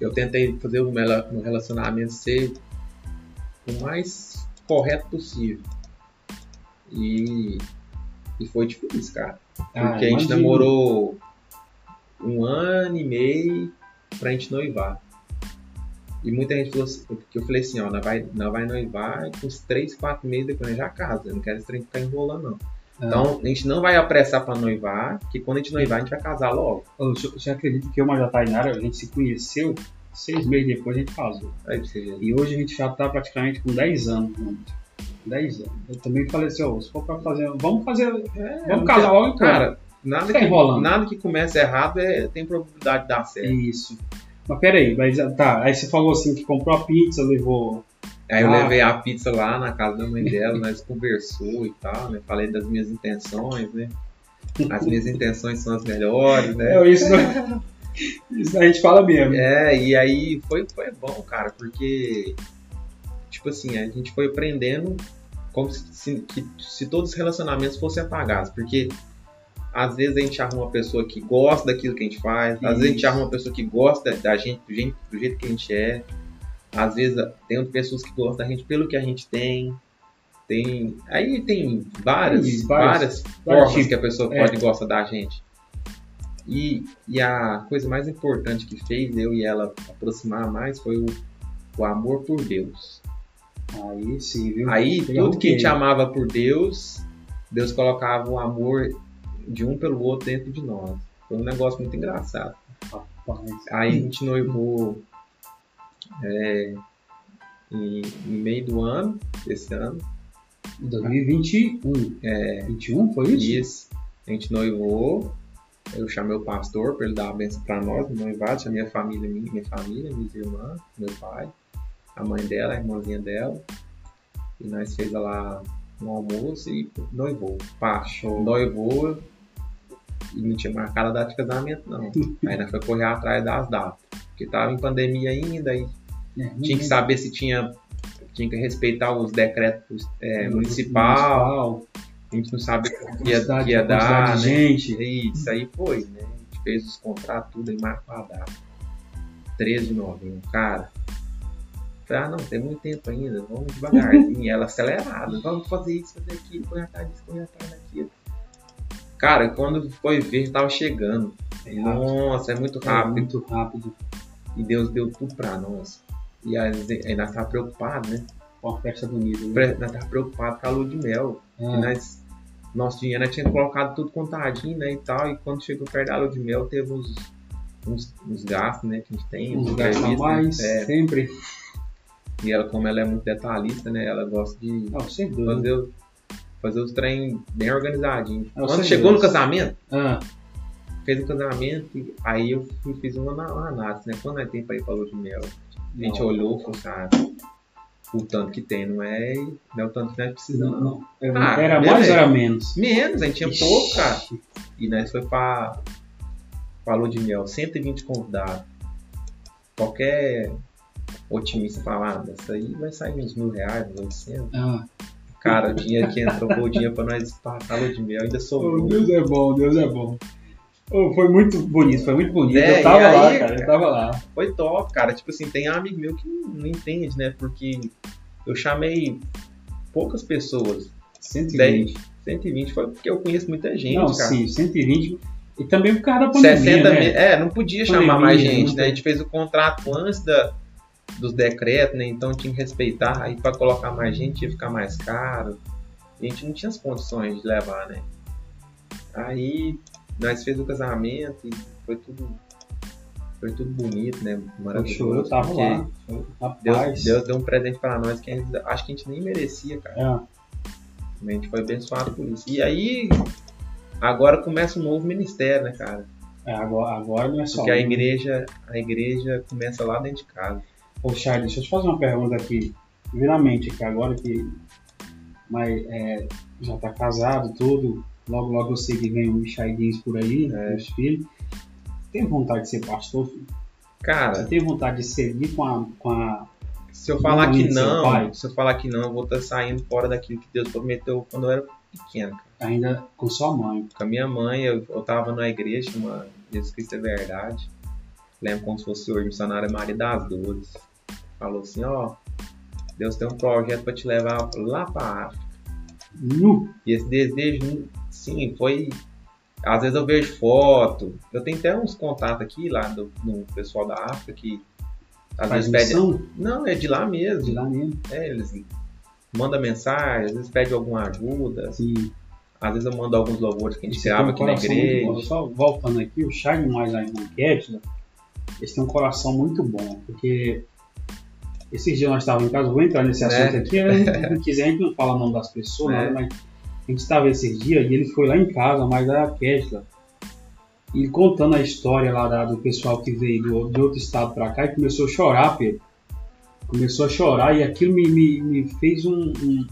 eu tentei fazer o meu relacionamento ser o mais correto possível. E, e foi difícil, cara. Ah, Porque a gente namorou um ano e meio pra gente noivar. E muita gente falou assim, porque eu falei assim, ó, nós vai, nós vai noivar com uns 3, 4 meses depois já casa. Eu não quero esse trem ficar enrolando, não. Ah. Então, a gente não vai apressar pra noivar, que quando a gente noivar, a gente vai casar logo. Você você acredita que eu e a Tainara, a gente se conheceu, seis meses depois a gente casou. Ver. E hoje a gente já tá praticamente com 10 anos junto. 10 anos. Eu também falei assim, ó, se for pra fazer, vamos fazer, É, vamos casar logo então. Cara, nada que, enrolando. nada que começa errado é, tem probabilidade de dar certo. Isso. Mas peraí, mas tá, aí você falou assim que comprou a pizza, levou. Aí eu Ah. levei a pizza lá na casa da mãe dela, nós conversou e tal, né? Falei das minhas intenções, né? As minhas intenções são as melhores, né? É, isso, não- isso a gente fala mesmo. É, e aí foi, foi bom, cara, porque, tipo assim, a gente foi aprendendo como se, se- que, se todos os relacionamentos fossem apagados, porque às vezes a gente arruma uma pessoa que gosta daquilo que a gente faz, às vezes a gente Isso. arruma uma pessoa que gosta da gente do jeito, do jeito que a gente é, às vezes tem outras pessoas que gostam da gente pelo que a gente tem. Tem, aí tem várias, Isso, várias vários formas que a pessoa É. pode gostar da gente. E, e a coisa mais importante que fez eu e ela aproximar mais foi o, o amor por Deus. Aí sim, viu? Aí, Legal tudo que a gente amava por Deus, Deus colocava o amor de um pelo outro dentro de nós. Foi um negócio muito engraçado. Rapaz. Aí a gente noivou é, em, em meio do ano, desse ano. 2021. É, 21 foi isso? isso. A gente noivou. Eu chamei o pastor para ele dar a benção para nós no noivado. Chamei a família, minha, minha família, minhas irmãs, meu pai, a mãe dela, a irmãzinha dela. E nós fez lá um almoço e noivou. Pá, show. Noivou e não tinha marcado a data de casamento, não. Nós foi correr atrás das datas. Porque tava em pandemia ainda e É, tinha que saber se tinha. Tinha que respeitar os decretos é, municipal, municipal. A gente não sabia o que ia, que ia dar. né? gente. Isso aí foi, né? A gente fez os contratos, tudo aí marcou a data. 13 de novembro. Cara, falei, ah, não, tem muito tempo ainda, vamos devagarzinho. E ela acelerada, vamos fazer isso, fazer aquilo, correr atrás disso, correr atrás daquilo. Cara, quando foi ver, tava chegando. É. Nossa, é muito É rápido. muito rápido. E Deus deu tudo pra nós. E nós tava preocupado, né? Com a festa bonita. né? Nós tava preocupado com a lua de mel. É. Nós, nosso dinheiro nós tinha colocado tudo contadinho, né? E tal. E quando chegou perto da lua de mel, teve uns, uns, uns gastos, né? Que a gente tem. Uns uns gastos a mais, né? É, sempre. e ela, como ela é muito detalhista, né? Ela gosta de Não, sem dúvida. fazer, fazer os trem bem organizadinhos. É, eu Quando chegou no Deus. casamento, Ah, fez o casamento, e aí eu fui, fiz uma, uma análise, né? Quando nós tem pra ir pra lua de mel? A gente não. olhou e falou assim, ah, o tanto que tem não é, não é o tanto que nós Não, precisamos. não. Era, Ah, era beleza. mais ou era menos? Menos, a gente tinha pouco, cara. Ixi, E nós foi pra, pra lua de mel, 120 convidados. Qualquer otimista falar, ah, aí vai sair uns mil reais, uns 800. Ah, Cara, o dinheiro que entrou foi o dinheiro pra nós passar lua de mel, ainda oh, sobrou. Deus é bom, Deus é bom. Oh, foi muito bonito, foi muito bonito. É, eu tava aí, lá, cara, eu tava lá. Foi top, cara. Tipo assim, tem amigo meu que não entende, né? Porque eu chamei poucas pessoas. 120. 120 foi porque eu conheço muita gente, não, cara. sim, 120. E também por causa da pandemia, 60 né? mil. É, não podia Pandemia, chamar mais gente, né? A gente fez o contrato antes da, dos decretos, né? Então tinha que respeitar. Aí para colocar mais gente ia ficar mais caro. A gente não tinha as condições de levar, né? Aí nós fez o casamento e foi tudo. Foi tudo bonito, né? Maravilhoso. eu tava lá. Deus. Deus deu um presente para nós que gente- acho que a gente nem merecia, cara. É, A gente foi abençoado por isso. E aí, agora começa um novo ministério, né, cara? é, agora, agora não é só. Porque a igreja, a igreja começa lá dentro de casa. Ô, Charles, deixa eu te fazer uma pergunta aqui. Vi na mente que agora que mas, é, já tá casado, tudo. Logo, logo eu sei que vem o Michaidins por aí, É. os filhos. Tem vontade de ser pastor? filho? Você Cara, tem vontade de seguir com a. Com a... se eu falar que não, se eu falar que não, eu vou estar saindo fora daquilo que Deus prometeu quando eu era pequeno. cara. ainda com sua mãe? Com a minha mãe, eu, eu tava na igreja, uma Jesus Cristo é Verdade. Lembro como se fosse hoje, missionária Maria das Dores. Falou assim, ó, Deus tem um projeto para te levar lá para África. Nu! E esse desejo, sim, foi. Às vezes eu vejo foto. Eu tenho até uns contatos aqui lá do, no pessoal da África que às Faz vezes missão Não, é de lá mesmo. de lá mesmo. É, eles mandam mensagem, às vezes pedem alguma ajuda. Sim. Às vezes eu mando alguns louvores que a gente grava um aqui na igreja. Só voltando aqui, o Charles mais a irmã Kétila, eles têm um coração muito bom, porque esses dias nós estávamos em casa, vou entrar nesse Né? assunto aqui, *laughs* eu não quiser, a gente não fala o nome das pessoas, É. nada, mas a gente estava esses dias e ele foi lá em casa, mas a Kétila, e contando a história lá da- do pessoal que veio do, de outro estado para cá e começou a chorar, Pedro. Começou a chorar e aquilo me, me, me fez um, um-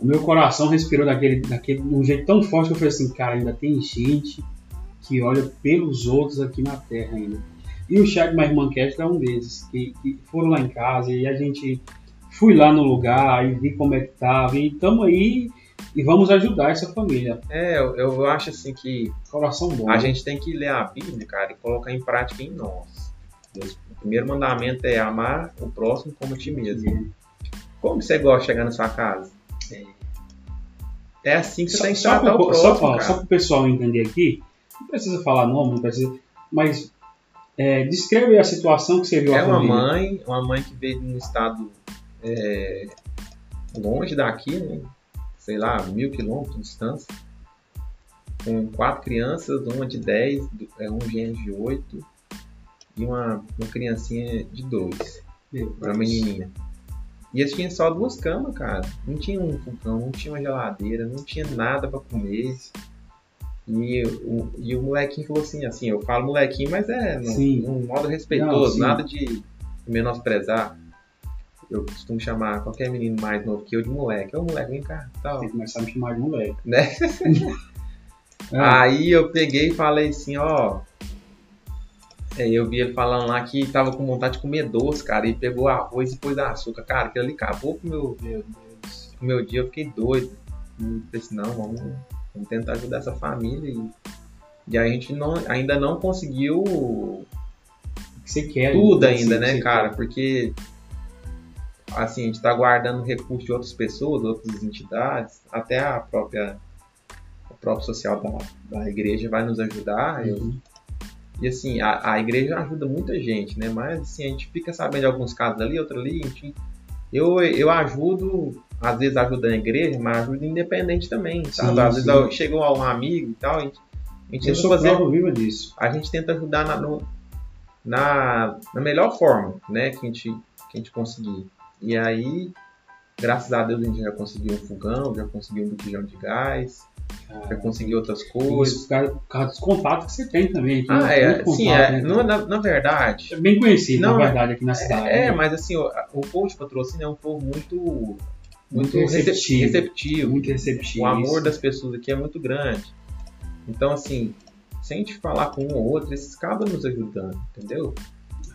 O meu coração respirou daquele, daquele, de um jeito tão forte que eu falei assim, cara, ainda tem gente que olha pelos outros aqui na Terra ainda. E o Chad mais Kétila é um desses, que, que foram lá em casa e a gente fui lá no lugar e vi como é que tava e estamos aí e vamos ajudar essa família. É, eu, eu acho assim que Coração bom. a né? gente tem que ler a Bíblia, cara, e colocar em prática em nós. O primeiro mandamento é amar o próximo como a ti mesmo. Como que você gosta de chegar na sua casa? É assim que você Só, tem que só, tratar pro, o só, próximo, ó, cara. só pro pessoal entender aqui, não precisa falar nome, não precisa, mas é, descreve a situação que você viu É uma família. mãe, uma mãe que veio de um estado é, longe daqui, né? sei lá, mil quilômetros de distância, com quatro crianças, uma de 10, é, um gênio de 8 e uma, uma criancinha de 2, Meu uma menininha. E eles tinham só duas camas, cara. Não tinha um fogão, não tinha uma geladeira, não tinha nada pra comer. E o, e o molequinho falou assim, assim, eu falo molequinho, mas é num, num modo respeitoso, não, nada de menosprezar. Eu costumo chamar qualquer menino mais novo que eu de moleque. Ô moleque, vem cá. Tal. Tem que começar a me chamar de moleque. Né? *laughs* é. Aí eu peguei e falei assim, ó. É, eu vi ele falando lá que tava com vontade de comer doce, cara, e pegou arroz e pôs açúcar. Cara, aquilo ali acabou com o meu, meu, meu dia, eu fiquei doido. E falei assim, não, vamos, vamos tentar ajudar essa família. E, e a gente não, ainda não conseguiu que quer, tudo ainda, né, cara? Quer. Porque assim, a gente está guardando recursos de outras pessoas, outras entidades, até a própria o próprio social da, da igreja vai nos ajudar. Uhum. e assim, a, a igreja ajuda muita gente, né? Mas assim, a gente fica sabendo de alguns casos ali, outro ali, gente, eu, eu ajudo, às vezes ajudando a igreja, mas ajudo independente também, sabe? Sim, às sim. vezes chegou um amigo e tal, a gente, a gente eu tenta fazer, viva disso. A gente tenta ajudar na, no, na, na melhor forma, né? Que a gente, que a gente conseguir. E aí, graças a Deus, a gente já conseguiu um fogão, já conseguiu um botijão de gás, ah, já conseguiu outras coisas. Isso por causa dos contatos que você tem também. ah, é, é sim, é, né, na, na, verdade. É bem conhecido, não, na verdade, aqui na cidade. É, né? mas assim, o, o povo de patrocínio é um povo muito. Muito, muito receptivo, receptivo. Muito receptivo. O amor das pessoas aqui é muito grande. Então, assim, se a gente falar com um ou outro, esses acabam nos ajudando, entendeu?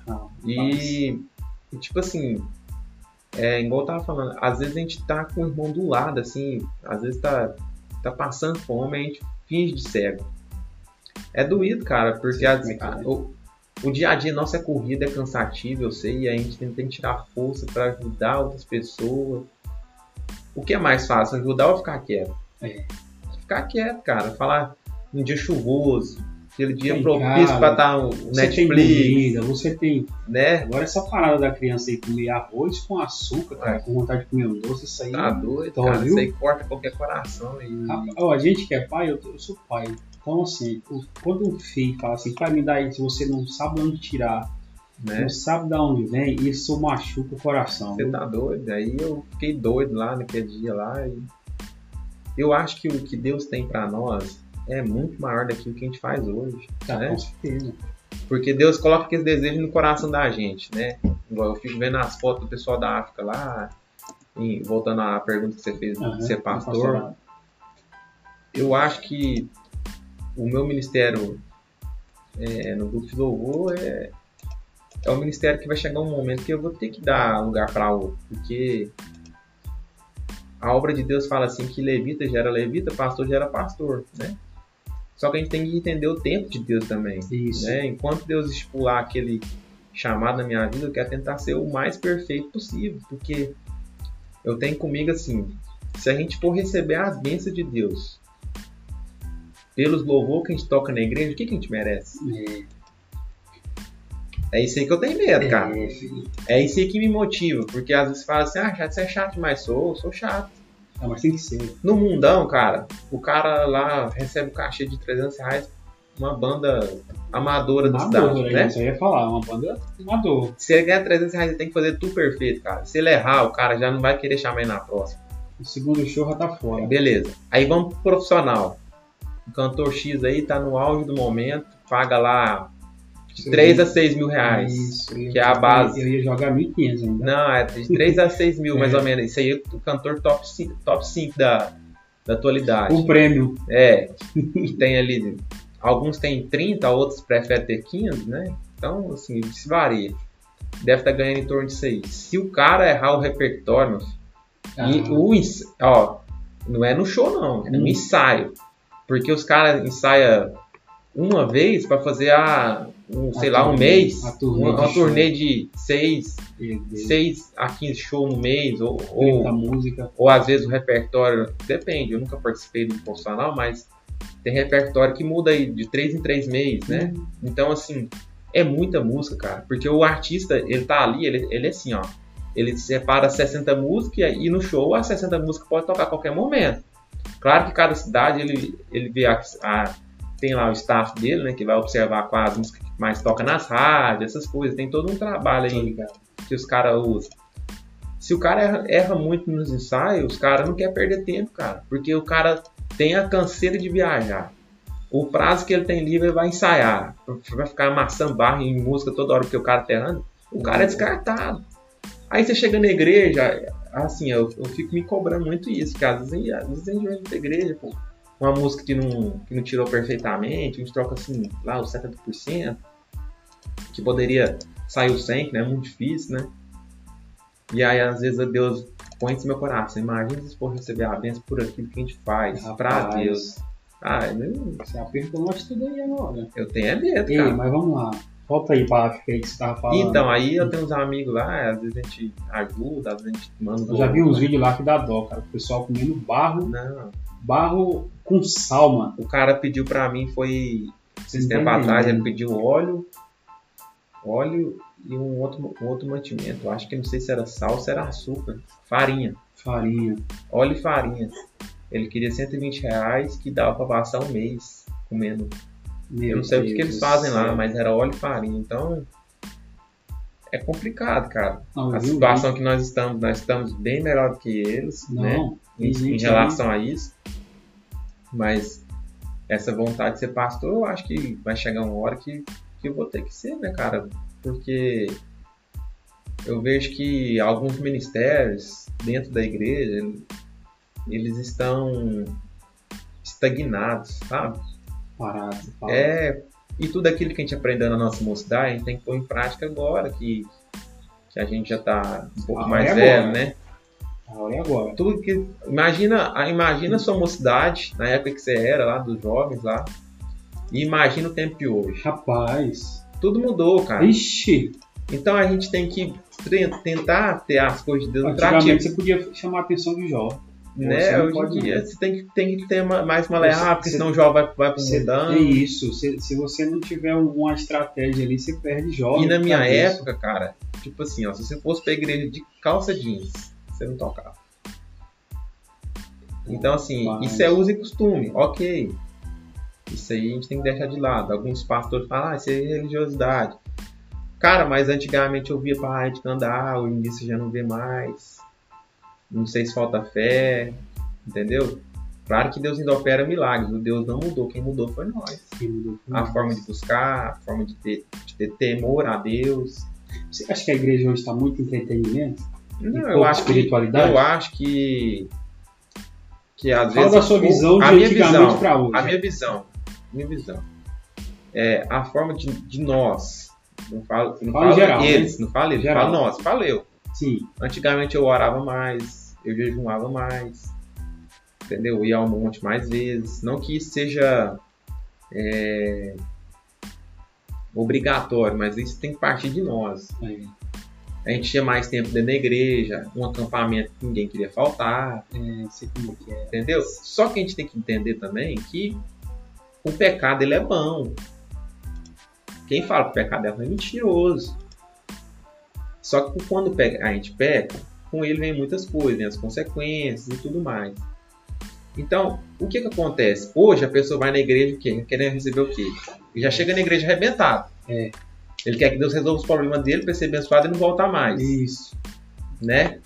Ah, e, e, tipo assim, é, igual eu tava falando, às vezes a gente tá com o irmão do lado, assim, às vezes tá, tá passando fome, a gente finge de cego. É doído, cara, porque a, a, o, o dia a dia nosso é corrida, é cansativo, eu sei, e a gente tem, tem que tirar força para ajudar outras pessoas. O que é mais fácil, ajudar ou ficar quieto? É. Ficar quieto, cara. Falar um dia chuvoso, aquele dia tem propício para estar no Netflix. Tem comida, você tem. Né? Agora essa parada da criança aí comer arroz com açúcar, cara, é. com vontade de comer um doce, isso aí. Tá doido, então, cara, viu? Isso aí corta qualquer coração. E... ó, a gente que é pai, eu, eu sou pai. Então, assim, quando um filho fala assim, pai, me dá isso, você não sabe onde tirar, né? não sabe de onde vem, isso machuca o coração. Você tá doido? Aí eu fiquei doido lá naquele dia lá. E... Eu acho que o que Deus tem para nós é muito maior daquilo que a gente faz hoje. Tá, né? Com certeza. Porque Deus coloca aquele desejo no coração da gente, né? Eu fico vendo as fotos do pessoal da África lá, e voltando à pergunta que você fez uhum, de ser pastor. Eu acho que o meu ministério é, no grupo de louvor é, é um ministério que vai chegar um momento que eu vou ter que dar lugar para outro, porque a obra de Deus fala assim que levita gera levita, pastor gera pastor, né? Só que a gente tem que entender o tempo de Deus também. Isso. Né? Enquanto Deus estipular aquele chamado na minha vida, eu quero tentar ser o mais perfeito possível. Porque eu tenho comigo assim: se a gente for receber as bênçãos de Deus pelos louvores que a gente toca na igreja, o que, que a gente merece? É. É isso aí que eu tenho medo, é, cara. É, isso aí que me motiva. Porque às vezes fala assim, ah, você é chato, mas sou, sou chato. Não, mas tem que ser. No mundão, cara, o cara lá recebe um cachê de 300 reais uma banda amadora da cidade, né? Isso aí ia falar, uma banda amadora. Se ele ganhar 300 reais, ele tem que fazer tudo perfeito, cara. Se ele errar, o cara já não vai querer chamar ele na próxima. O segundo show já tá fora. Beleza. Aí vamos pro profissional. O cantor X aí tá no auge do momento, paga lá de 3 a 6 mil reais. Isso, que é a base. Eu ia jogar 1.500 ainda. Não, é de 3 a 6 mil, *laughs* é. mais ou menos. Isso aí é o cantor top 5, top 5 da, da atualidade. O prêmio. É. tem ali. Alguns têm 30, outros preferem ter 15, né? Então, assim, se varia. Deve estar tá ganhando em torno disso aí. Se o cara errar o repertório, ah. e o, ó, não é no show não, é no hum. ensaio. Porque os caras ensaiam uma vez para fazer a, um, sei lá, um mês, uma, uma turnê de 6 a 15 shows no mês, ou, ou, ou às vezes o repertório, depende, eu nunca participei do profissional, mas tem repertório que muda aí de 3 em 3 meses, né? Uhum. Então, assim, é muita música, cara, porque o artista, ele tá ali, ele, ele é assim, ó, ele separa 60 músicas e no show as 60 músicas pode tocar a qualquer momento. Claro que cada cidade ele, ele vê a, a tem lá o staff dele, né, que vai observar quais músicas mais toca nas rádios, essas coisas. Tem todo um trabalho aí que os caras usam. Se o cara erra, erra muito nos ensaios, os cara não quer perder tempo, cara. Porque o cara tem a canseira de viajar. O prazo que ele tem livre, ele vai ensaiar. Vai ficar amassando barra em música toda hora porque o cara tá errando. O cara é descartado. Aí você chega na igreja, assim, eu, eu fico me cobrando muito isso, que às vezes, às vezes a gente vai na igreja, pô, uma música que não, que não tirou perfeitamente, a gente troca assim, lá os 70%, que poderia sair o 100%, né? É muito difícil, né? E aí, às vezes, Deus põe isso no meu coração. Imagina se for receber a bênção por aquilo que a gente faz Rapaz, pra Deus. Ah, eu... Você apertou tudo aí agora. Eu tenho é medo, Ei, cara. mas vamos lá. Volta aí pra África aí que você tava falando. Então, aí eu tenho uns amigos lá, às vezes a gente ajuda, às vezes a gente manda. Eu já vi uns vídeos lá que dá dó, cara. O pessoal comendo barro. Não. Barro com sal, mano. O cara pediu pra mim, foi. Esses tempos atrás, ele pediu óleo. Óleo e um outro, um outro mantimento. Acho que não sei se era sal ou se era açúcar. Farinha. Farinha. Óleo e farinha. Ele queria 120 reais que dava pra passar um mês comendo meu eu não sei Deus o que eles fazem lá, mas era óleo e farinha. Então é complicado, cara. Não, a situação que nós estamos, nós estamos bem melhor do que eles, não, né? Em, em relação a isso. Mas essa vontade de ser pastor, eu acho que vai chegar uma hora que, que eu vou ter que ser, né, cara? Porque eu vejo que alguns ministérios dentro da igreja, eles estão estagnados, sabe? parado. É, e tudo aquilo que a gente aprendeu na nossa mocidade, a gente tem que pôr em prática agora, que, que a gente já está um pouco mais é velho, né? Agora é agora. Tudo que, imagina, imagina a sua mocidade, na época que você era lá, dos jovens lá, e imagina o tempo de hoje. Rapaz. Tudo mudou, cara. Ixi. Então a gente tem que tentar ter as coisas de Deus Antigamente você podia chamar a atenção de jovem. Né? Hoje em dia você tem que, tem que ter mais maleável, porque senão o jovem vai, vai pro mudando. É isso. Se, se você não tiver uma estratégia ali, você perde jovem. E na minha época, cara, tipo assim, ó, se você fosse pra igreja de calça jeans, você não tocava. Então, assim, Mas... isso é uso e costume, ok. Isso aí a gente tem que deixar de lado. Alguns pastores falam, ah, isso é religiosidade. Cara, mas antigamente eu via para de andar, hoje em dia você já não vê mais não sei se falta fé, entendeu? Claro que Deus ainda opera milagres, o Deus não mudou, quem mudou foi nós. Mudou foi a nós. forma de buscar, a forma de ter, de ter temor a Deus. Você acha que a igreja hoje está muito entretenimento? Não, eu acho espiritualidade? Que, eu acho que que às Fala vezes da sua visão a minha visão, para hoje. A minha visão, minha visão é a forma de, de nós. Não falo, não falo geral, eles, né? não falo eles, falo nós, falo eu. Sim. Antigamente eu orava mais, eu jejuava mais, entendeu? Eu ia ao monte mais vezes. Não que isso seja é, obrigatório, mas isso tem que partir de nós. É. A gente tinha mais tempo dentro da igreja, um acampamento que ninguém queria faltar. É, sei como que é. Entendeu? Só que a gente tem que entender também que o pecado ele é bom. Quem fala que o pecado é ruim é mentiroso. Só que quando a gente peca, com ele vem muitas coisas, as consequências e tudo mais. Então, o que, que acontece? Hoje a pessoa vai na igreja o quê? querendo receber o quê? E já chega na igreja arrebentado. É. Ele quer que Deus resolva os problemas dele para ser abençoado e não voltar mais. Isso. Né?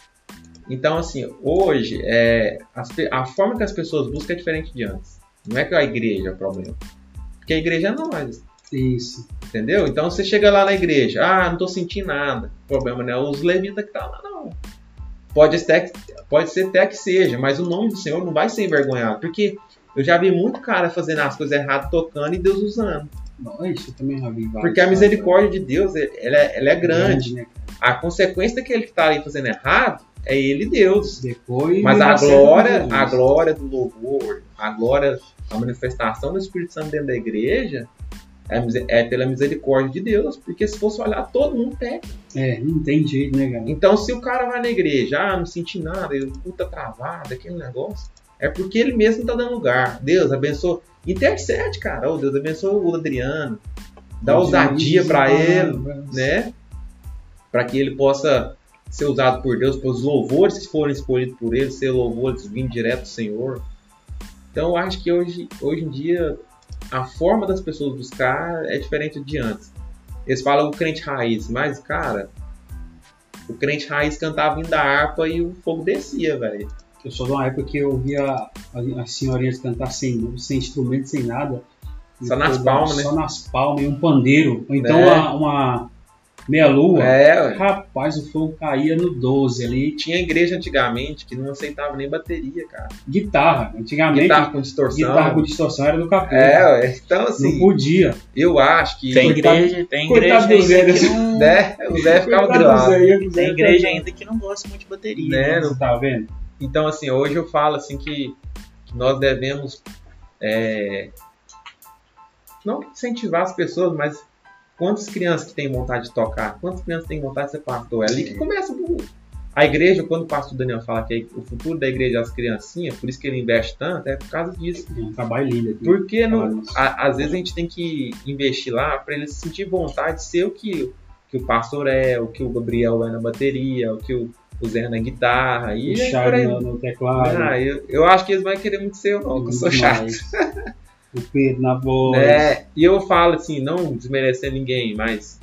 Então, assim, hoje, é, a forma que as pessoas buscam é diferente de antes. Não é que a igreja é o problema. Porque a igreja é nós. Isso. Entendeu? Então você chega lá na igreja, ah, não tô sentindo nada. O problema não é os levitas que tá lá, não. Pode, até, pode ser até que seja, mas o nome do Senhor não vai ser envergonhado. Porque eu já vi muito cara fazendo as coisas erradas, tocando e Deus usando. Não, isso também já vi Porque a misericórdia de Deus, ela é, ela é grande. grande né? A consequência daquele que está ali fazendo errado é ele Deus. Depois Mas a glória, a glória do louvor, a glória, a manifestação do Espírito Santo dentro da igreja, é, é pela misericórdia de Deus, porque se fosse olhar, todo mundo peca. É, não tem jeito, né, galera? Então, se o cara vai na igreja, ah, não senti nada, eu puta travada, aquele negócio, é porque ele mesmo tá dando lugar. Deus abençoa. Intercede, cara. Oh, Deus abençoa o Adriano. Dá ousadia para ele, né? Para que ele possa ser usado por Deus, para os louvores que forem escolhidos por ele, ser louvores vindo direto do Senhor. Então, eu acho que hoje, hoje em dia a forma das pessoas buscar é diferente de antes. Eles falam o crente raiz, mas, cara, o crente raiz cantava vindo da harpa e o fogo descia, velho. Eu sou de uma época que eu via as senhorinhas cantar sem, sem instrumento, sem nada. Só nas palmas, né? Só nas palmas e um pandeiro. Ou então É. uma, uma meia-lua. É, ué. Rapaz, o fogo caía no 12 ali. Tinha igreja antigamente que não aceitava nem bateria, cara. Guitarra. Antigamente, Guitarra guitarra, com distorção. com distorção era do capeta. É, ué. Então Não assim, podia. eu acho que. Tem igreja, tem coitado igreja do Zé que não. Né? O Zé ficava do ia- Tem igreja ainda que não gosta muito de bateria. Né, né? não- Tá vendo? Então, assim, hoje eu falo assim que, que nós devemos é, não incentivar as pessoas, mas quantas crianças que têm vontade de tocar, quantas crianças têm vontade de ser pastor? É ali que começa a igreja, quando o pastor Daniel fala que o futuro da igreja é as criancinhas, por isso que ele investe tanto, é por causa disso. É um trabalho lindo aqui. Porque a- às vezes a gente tem que investir lá para eles sentir vontade de ser o que, que o pastor é, o que o Gabriel é na bateria, o que o, o Zé é na guitarra. E O Charlie aí no, teclado. ah, eu, eu acho que eles vão querer muito ser eu, não, que eu sou chato. o Pedro na voz. É, e eu falo assim, não desmerecer ninguém, mas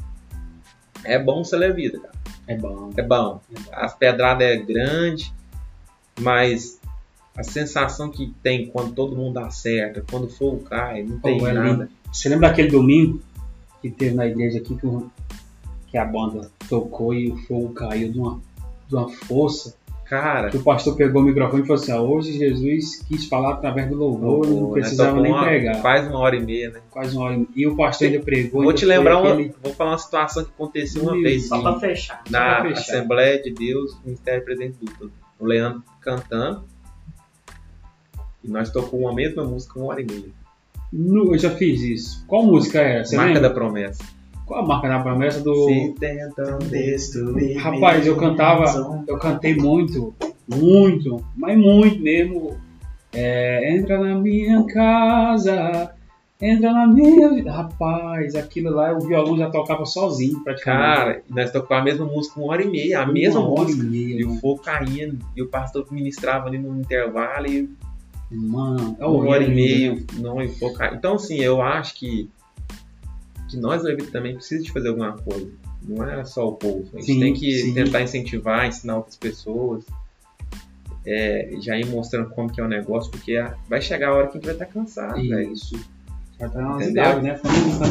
é bom ser levida, cara. É bom. É bom. As pedradas é grande, mas a sensação que tem quando todo mundo acerta, quando o fogo cai, não tem é nada. lindo. Você lembra daquele domingo que teve na igreja aqui que, o- que a banda tocou e o fogo caiu de uma, de uma força? Cara, Que o pastor pegou o microfone e falou assim: ah, hoje Jesus quis falar através do louvor, não nós precisava tocamos nem uma- pregar. Quase uma hora e meia, né? Quase uma hora. E o pastor ainda pregou. Vou te lembrar uma. aquele- Vou falar uma situação que aconteceu uma Meu vez. Só pra fechar. na pra fechar. Assembleia de Deus, Ministério Presente Duplo. O Leandro cantando. E nós tocamos uma mesma música uma hora e meia. Nu- Eu já fiz isso. Qual música era? Você Marca lembra? da promessa. Qual a marca da promessa do. Se tentam destruir. Rapaz, eu cantava, eu cantei muito, muito, mas muito mesmo. É, entra na minha casa, entra na minha vida. Rapaz, aquilo lá, o violão já tocava sozinho praticamente. Cara, nós tocamos a mesma música uma hora e meia, a mesma Uma hora música. e meia, E o fogo caindo, e o pastor ministrava ali no intervalo, e Mano, é uma hora e meia, né? não, e o fogo caindo. Então, assim, eu acho que, que nós, levitas, também precisamos de fazer alguma coisa. Não é só o povo. A gente Sim, tem que sim. tentar incentivar, ensinar outras pessoas. é, já ir mostrando como que é o negócio, porque vai chegar a hora que a gente vai estar cansado, velho. Isso. Já tá idades, né?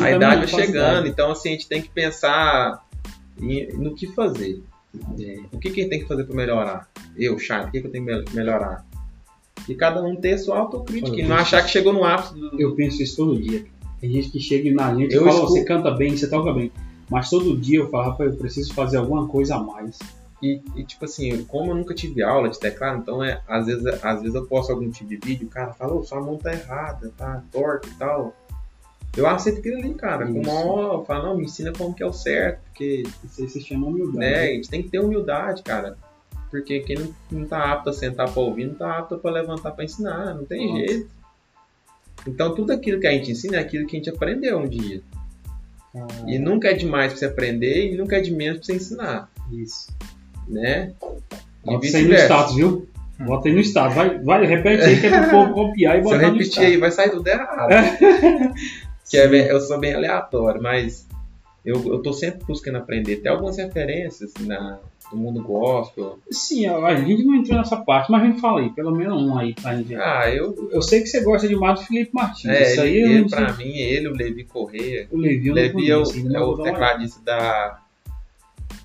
A idade vai faz chegando, idade. então assim, a gente tem que pensar em- no que fazer. É. O que, que a gente tem que fazer para melhorar? Eu, Charles, o que, que eu tenho que mel- melhorar? E cada um ter sua autocrítica e não achar que chegou no ápice do. Eu penso isso todo dia. Tem gente que chega na gente e fala, escuto- você canta bem, você toca bem. Mas todo dia eu falo, rapaz, eu preciso fazer alguma coisa a mais. E, e, tipo assim, como eu nunca tive aula de teclado, então é, às, vezes, às vezes eu posto algum tipo de vídeo, o cara fala, ô, sua mão tá errada, tá torta e tal. Eu aceito aquilo ali, cara. Com Isso. uma eu falo, não, me ensina como que é o certo, porque Isso aí se chama humildade. né, a gente tem que ter humildade, cara. Porque quem não, não tá apto a sentar pra ouvir, não tá apto pra levantar pra ensinar, não tem Nossa. jeito. Então tudo aquilo que a gente ensina é aquilo que a gente aprendeu um dia. Ah, E nunca é demais pra você aprender e nunca é de menos pra você ensinar, Isso. né? Bota isso aí no status, viu? Bota aí no status. Vai, vai repete aí que é pro povo copiar e *laughs* Se eu botar repetir aí, vai sair tudo errado. que é *laughs* eu sou bem aleatório, mas eu, eu tô sempre buscando aprender. Tem algumas referências na, no mundo gospel. Sim, a gente não entrou nessa parte, mas a gente fala aí, pelo menos um aí pra gente. Ah, eu. Eu sei que você gosta demais do Felipe Martins. É, isso aí ele, eu não sei. pra mim, ele, o Levi Correia. O Levi eu Levi é o, conheço, é o dar uma tecladista da,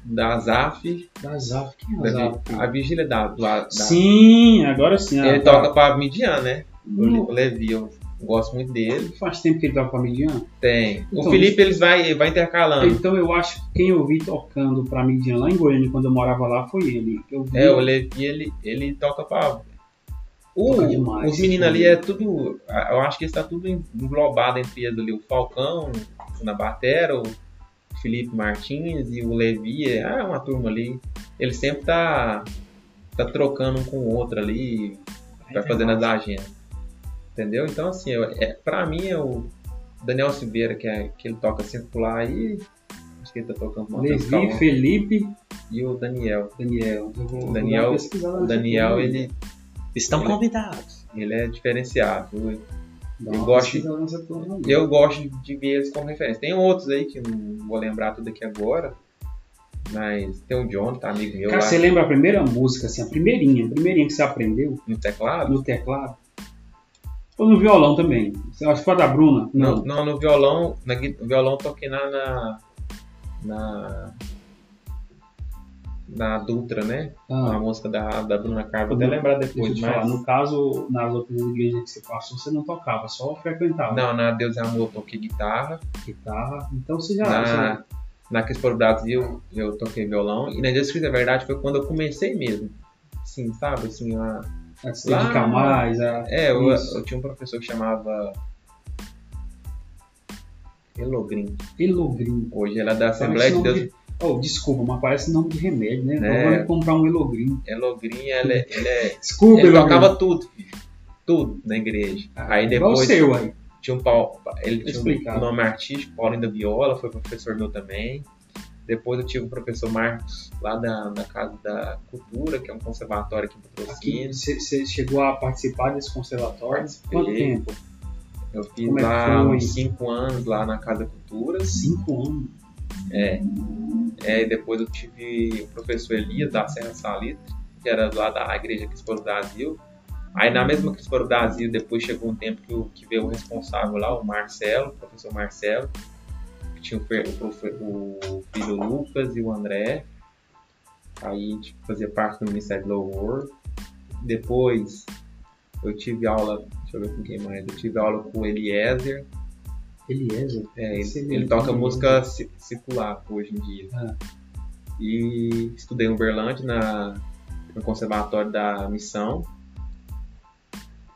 da ZAF, Da Zaf, quem é a Zaf? A vigília da. do- da Sim, agora sim. ele tá. toca pra Midian, né? O, o Levi, eu gosto muito dele. Faz tempo que ele toca com a Midian. Tem. O Então, Felipe, eles vai, vai intercalando. Então eu acho que quem eu vi tocando pra Midian lá em Goiânia quando eu morava lá foi ele. Eu vi É, o Levi, ele, ele toca pra. O- Toca demais, os meninos ali é tudo. Eu acho que está tudo englobado entre eles ali. O Falcão na batera, o Felipe Martins e o Levi. É ah, uma turma ali. Ele sempre tá, tá trocando um com o outro ali. Vai fazendo as agendas. Entendeu? Então, assim, eu, é, pra mim é o Daniel Silveira, que, é, que ele toca sempre por lá aí. Acho que ele tá tocando com o Matheus Levi, Calma. Felipe, E o Daniel. Daniel. Eu vou- vou Daniel- O Daniel, ele, Estão Ele- convidados. ele é diferenciado. Eu, Dá eu gosto- eu gosto de ver eles como referência. Tem outros aí que eu não vou lembrar tudo aqui agora. Mas tem o John, tá amigo meu Cara, lá você lembra a primeira música, assim, a primeirinha, a primeirinha que você aprendeu no teclado. no teclado? Ou no violão também? Você acha que foi a da Bruna? Não, não, no violão, na, no violão eu toquei na, na. na. na Dutra, né? Ah, A música da, da Bruna Carvalho. Vou até lembrar depois, mas. falar, no caso, nas outras igrejas que você passou, você não tocava, só frequentava Não, na Deus é Amor eu toquei guitarra. guitarra. Então você já. Na, na Crispo do Brasil eu toquei violão. E na Deus Cristo, na verdade, foi quando eu comecei mesmo. Sim, sabe? Assim, a, você, a se lá- dedicar mais. A, É, eu, eu tinha um professor que chamava Elogrim. Elogrim. Hoje ela é da Assembleia de Deus. de- Oh, desculpa, mas parece nome de remédio, né? É. Então vamos comprar um Elogrim. Elogrim, ela, é- ele, é, Desculpa, ele Elogrim. tocava tudo, filho. tudo na igreja. Aí Igual o depois seu aí. tinha um pau, ele tinha um nome artístico, Paulinho da Viola, foi professor meu também. Depois eu tive o professor Marcos, lá da, da Casa da Cultura, que é um conservatório aqui em Patrocínio. você, chegou a participar desse conservatório? Quanto tempo? Eu fiz Como é lá uns 5 anos lá na Casa Cultura. Cinco anos. É, e depois eu tive o professor Elias da Serra Salitre, que era lá da Igreja Cristã do Brasil. Aí na mesma Cristã do Brasil, depois chegou um tempo que, o- que veio o responsável lá, o Marcelo, o professor Marcelo, tinha o, o o filho Lucas e o André. Aí tipo, fazia parte do Ministério do Louvor. Depois eu tive aula, deixa eu ver com quem mais, eu tive aula com o Eliezer, Eliezer. é, ele, ele- ele toca música circular hoje em dia. Ah. E estudei em Uberlândia, na, no Conservatório da Missão.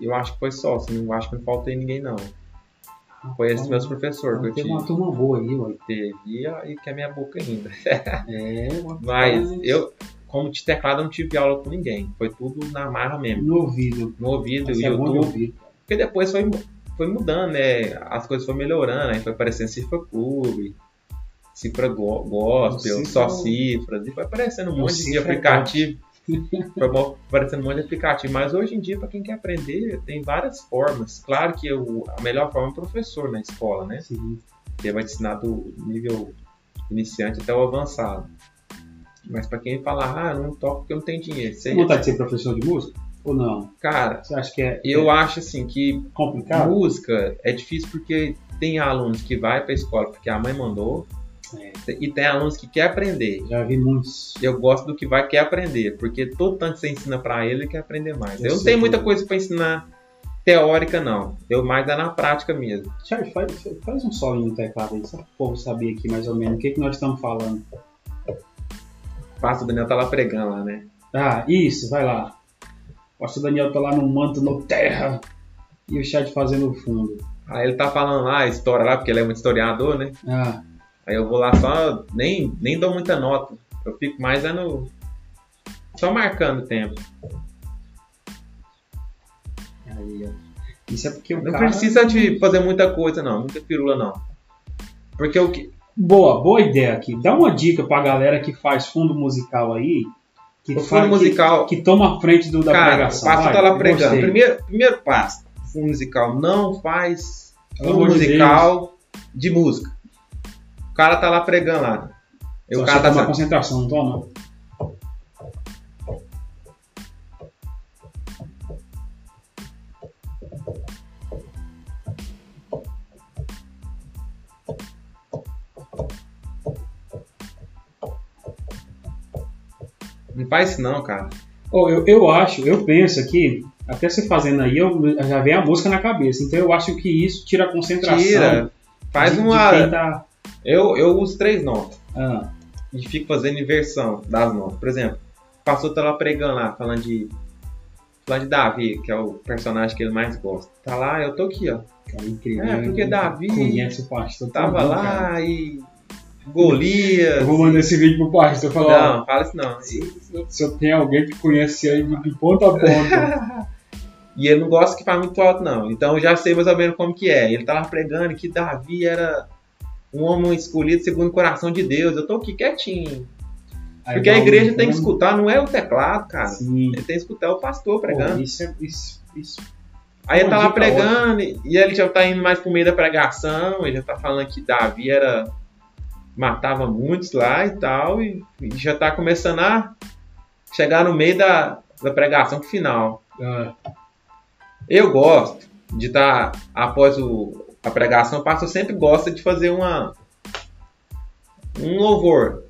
E eu acho que foi só, assim, não acho que não faltei ninguém não. Foi esses meus professores que eu Tem tive. uma turma boa aí, ué. Teve, e, que é minha boca ainda. *laughs* É. Mas eu, como de teclado, não tive aula com ninguém. Foi tudo na marra mesmo. No ouvido. No ouvido, Isso é YouTube. ouvir. Porque depois foi, foi mudando, né? As coisas foram melhorando, aí foi aparecendo Cifra Clube, Cifra Go- Gospel, Cifra- só Cifras, e foi aparecendo um monte de é aplicativo. *laughs* foi bom, aparecendo um monte de aplicativo. Mas hoje em dia, para quem quer aprender, tem várias formas. Claro que o, a melhor forma é o professor na escola, né? Sim. Que vai te ensinar do nível iniciante até o avançado. Mas para quem falar, ah, eu não toco porque eu não tenho dinheiro. Isso Tem vontade de ser professor de música? Ou não? cara, Você acha que é, eu é acho assim que complicado? Música é difícil porque tem alunos que vai para a escola porque a mãe mandou É, e tem alunos que quer aprender. já vi muitos. Eu gosto do que vai quer aprender, porque todo tanto que você ensina para ele, ele quer aprender mais. Eu Eu não tenho muita coisa para ensinar teórica não. Eu mais é na prática mesmo. Charles, faz, faz um solo no teclado aí, só para o povo saber aqui mais ou menos o que, que nós estamos falando. Passa o Daniel tá lá pregando lá, né? Ah, isso, vai lá. O pastor Daniel tá lá no manto no terra e o chat fazendo o fundo. Aí ele tá falando lá a história lá, porque ele é muito historiador, né? Ah, Aí eu vou lá só, nem, nem dou muita nota. Eu fico mais é no. Só marcando o tempo. aí, ó. Isso é porque o Não cara... precisa de fazer muita coisa, não. Muita pirula, não. Porque o que. Boa, boa ideia aqui. Dá uma dica pra galera que faz fundo musical aí. Que O faz- fundo musical. Que, que toma a frente do, da cara, pregação. Vai, tá lá pregando. gostei. Primeiro, primeiro passo: fundo musical. Não faz fundo musical de música. O cara tá lá pregando lá. E o cara tá assim, concentração, não toma? Não faz isso, não, cara. Oh, eu, eu acho, eu penso aqui, até você fazendo aí, eu, já vem a música na cabeça. Então eu acho que isso tira a concentração. Tira. Faz de, uma. De. Eu, eu uso três notas. Ah, E fico fazendo inversão das notas. Por exemplo, o pastor tá lá pregando lá, falando de. Falando de Davi, que é o personagem que ele mais gosta. Tá lá, eu tô aqui, ó. cara, incrível. É, porque Davi Conhece o pastor. Tava lá cara. e. Golias. Eu vou mandar esse vídeo pro pastor. Falar, ó, Não, fala isso não. se, se eu tenho alguém que conhece aí de ponta a ponta. *laughs* E ele não gosta que faz muito alto, não. Então eu já sei mais ou menos como que é. Ele tava pregando que Davi era um homem escolhido segundo o coração de Deus. Eu tô aqui quietinho. Aí Porque a igreja tem que escutar, não é o teclado, cara. Sim. Ele tem que escutar o pastor Pô, pregando. isso é. Isso, isso. Aí ele tá lá pregando e ele já tá indo mais pro meio da pregação. Ele já tá falando que Davi era matava muitos lá e tal, e, e já tá começando a chegar no meio da, da pregação final. Ah, Eu gosto de estar, após o, a pregação, o pastor sempre gosta de fazer uma um louvor.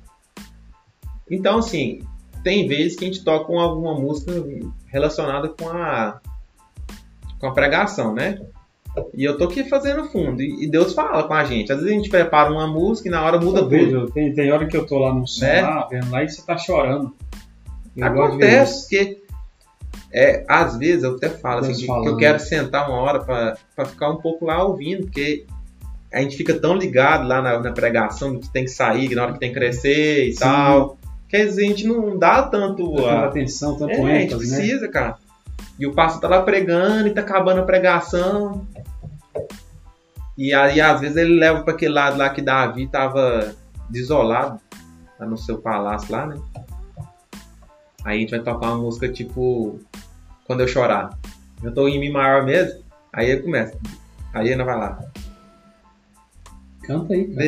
Então, assim, tem vezes que a gente toca alguma música relacionada com a com a pregação, né? E eu tô aqui fazendo fundo, e Deus fala com a gente. Às vezes a gente prepara uma música e na hora muda tudo. tem, tem hora que eu tô lá no som, Né? lá, vendo lá, e você tá chorando. Eu Acontece isso. É, às vezes eu até falo assim, que, que eu falando. quero sentar uma hora para ficar um pouco lá ouvindo, porque a gente fica tão ligado lá na, na pregação que tem que sair, na hora que tem que crescer e Sim. tal, que às vezes a gente não dá tanto a, atenção, tanto é, a gente ênfase, né? precisa, cara. E o pastor tá lá pregando e tá acabando a pregação. E aí, às vezes, ele leva para aquele lado lá que Davi tava desolado, lá no seu palácio lá, né? Aí a gente vai tocar uma música tipo Quando Eu Chorar. Eu tô em Mi maior mesmo, aí ele começa. Aí ele vai lá. Canta aí, cara.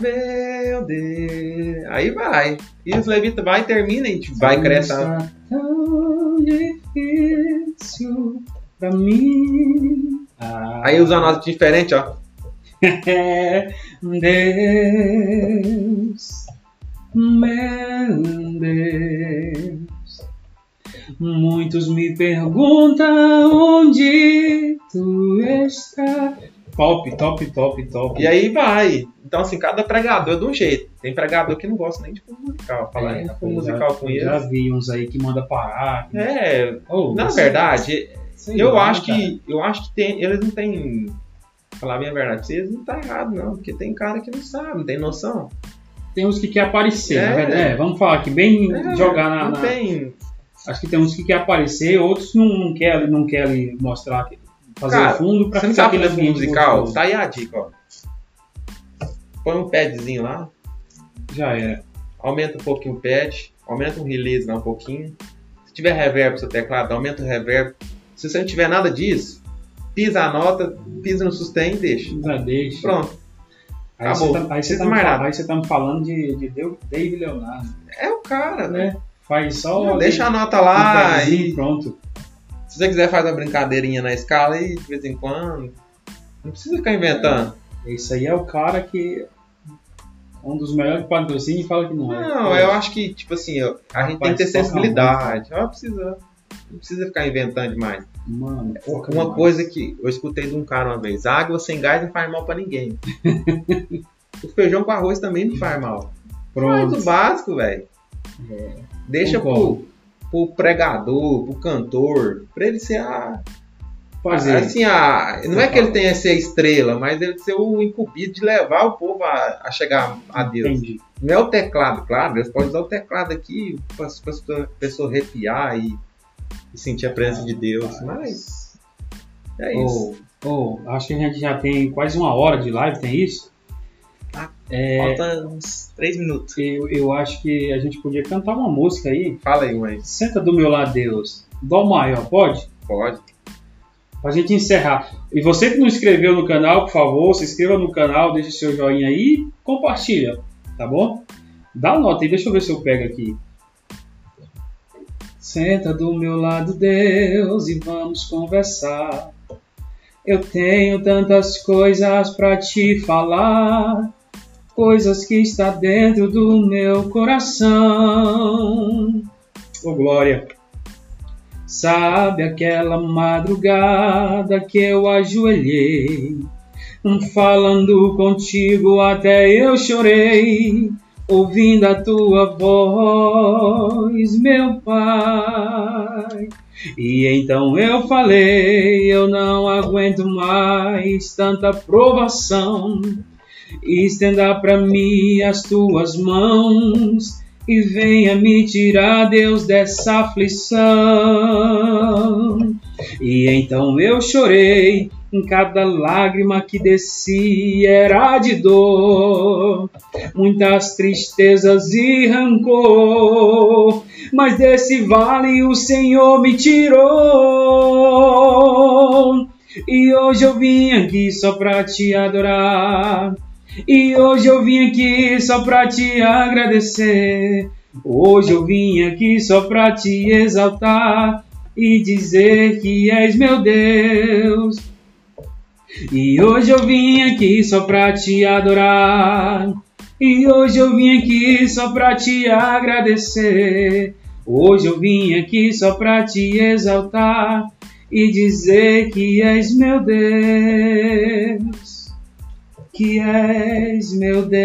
Deus, meu Deus. Aí vai. E os levitas vai e termina e a gente vai crescendo. Está tão difícil pra mim. Ah, Aí usa nota diferente, ó. *laughs* É, Deus, meu Deus. Muitos me perguntam onde tu está. Top, top, top, top. E aí vai. Então, assim, cada pregador é de um jeito. Tem pregador que não gosta nem de fundo musical. Falar É, rapaz, fundo já- musical com Já eles. vi uns aí que manda parar. É, Oh, na verdade, sei eu lá, acho cara. que. Eu acho que tem, eles não têm. Falar a verdade, vocês não tá errado, não. Porque tem cara que não sabe, não tem noção. Tem uns que quer aparecer, É. na verdade. É, vamos falar aqui, bem É, jogar na, Não na- tem. Acho que tem uns que quer aparecer, outros não, não quer, não quer ali mostrar, fazer Cara, o fundo pra Você ficar sabe aquele ambiente musical? Tá aí a dica, ó. Põe um padzinho lá, Já era. aumenta um pouquinho o pad, aumenta o release lá um pouquinho. Se tiver reverb no seu teclado, aumenta o reverb. Se você não tiver nada disso, pisa a nota, pisa no sustain e deixa. Já deixa. Pronto. Aí acabou. você tá, aí você tá, nada. aí você tá me falando de, de Dave Leonardo, É o cara, né? né? Faz só Não, deixa a nota um lá pezinho, e pronto. se você quiser fazer uma brincadeirinha na escala aí de vez em quando. Não precisa ficar inventando. Esse aí é o cara que um dos melhores patrocínios e fala que não é. Não, eu acho que, tipo assim, a gente tem que ter Rapaz, sensibilidade. Não precisa, não precisa ficar inventando demais. Mano, foca Uma demais. coisa que eu escutei de um cara uma vez: água sem gás não faz mal pra ninguém. *laughs* o feijão com arroz também não faz mal. Faz Pronto. o básico, velho. Deixa Concordo. pro, pro pregador, pro cantor, pra ele ser a. Fazer. Assim, a. Não é que ele tenha ser a estrela, mas ele ser o incumbido de levar o povo a, a chegar a Deus. Entendi. Não é o teclado, claro, eles podem usar o teclado aqui para a pessoa arrepiar e, e sentir a presença de Deus, mas é isso. Oh, oh, acho que a gente já tem quase uma hora de live, tem isso? Tá. É, Falta uns 3 minutos. eu, eu acho que a gente podia cantar uma música aí. Fala aí, mãe. Senta do meu lado, Deus. Dó maior, pode? Pode. Pra gente encerrar. E você que não inscreveu no canal, por favor, se inscreva no canal, deixa seu joinha aí e compartilha, tá bom? Dá uma nota aí, deixa eu ver se eu pego aqui. Senta do meu lado, Deus, e vamos conversar. Eu tenho tantas coisas pra te falar, coisas que está dentro do meu coração. Ô glória! Sabe aquela madrugada que eu ajoelhei, falando contigo até eu chorei, ouvindo a tua voz, meu Pai. E então eu falei, eu não aguento mais tanta provação. Estenda para mim as tuas mãos e venha me tirar, Deus, dessa aflição. E então eu chorei, em cada lágrima que descia era de dor, muitas tristezas e rancor, mas desse vale o Senhor me tirou. E hoje eu vim aqui só pra te adorar. E hoje eu vim aqui só pra te agradecer. Hoje eu vim aqui só pra te exaltar e dizer que és meu Deus. E hoje eu vim aqui só pra te adorar. E hoje eu vim aqui só pra te agradecer. Hoje eu vim aqui só pra te exaltar e dizer que és meu Deus. Que és meu Deus.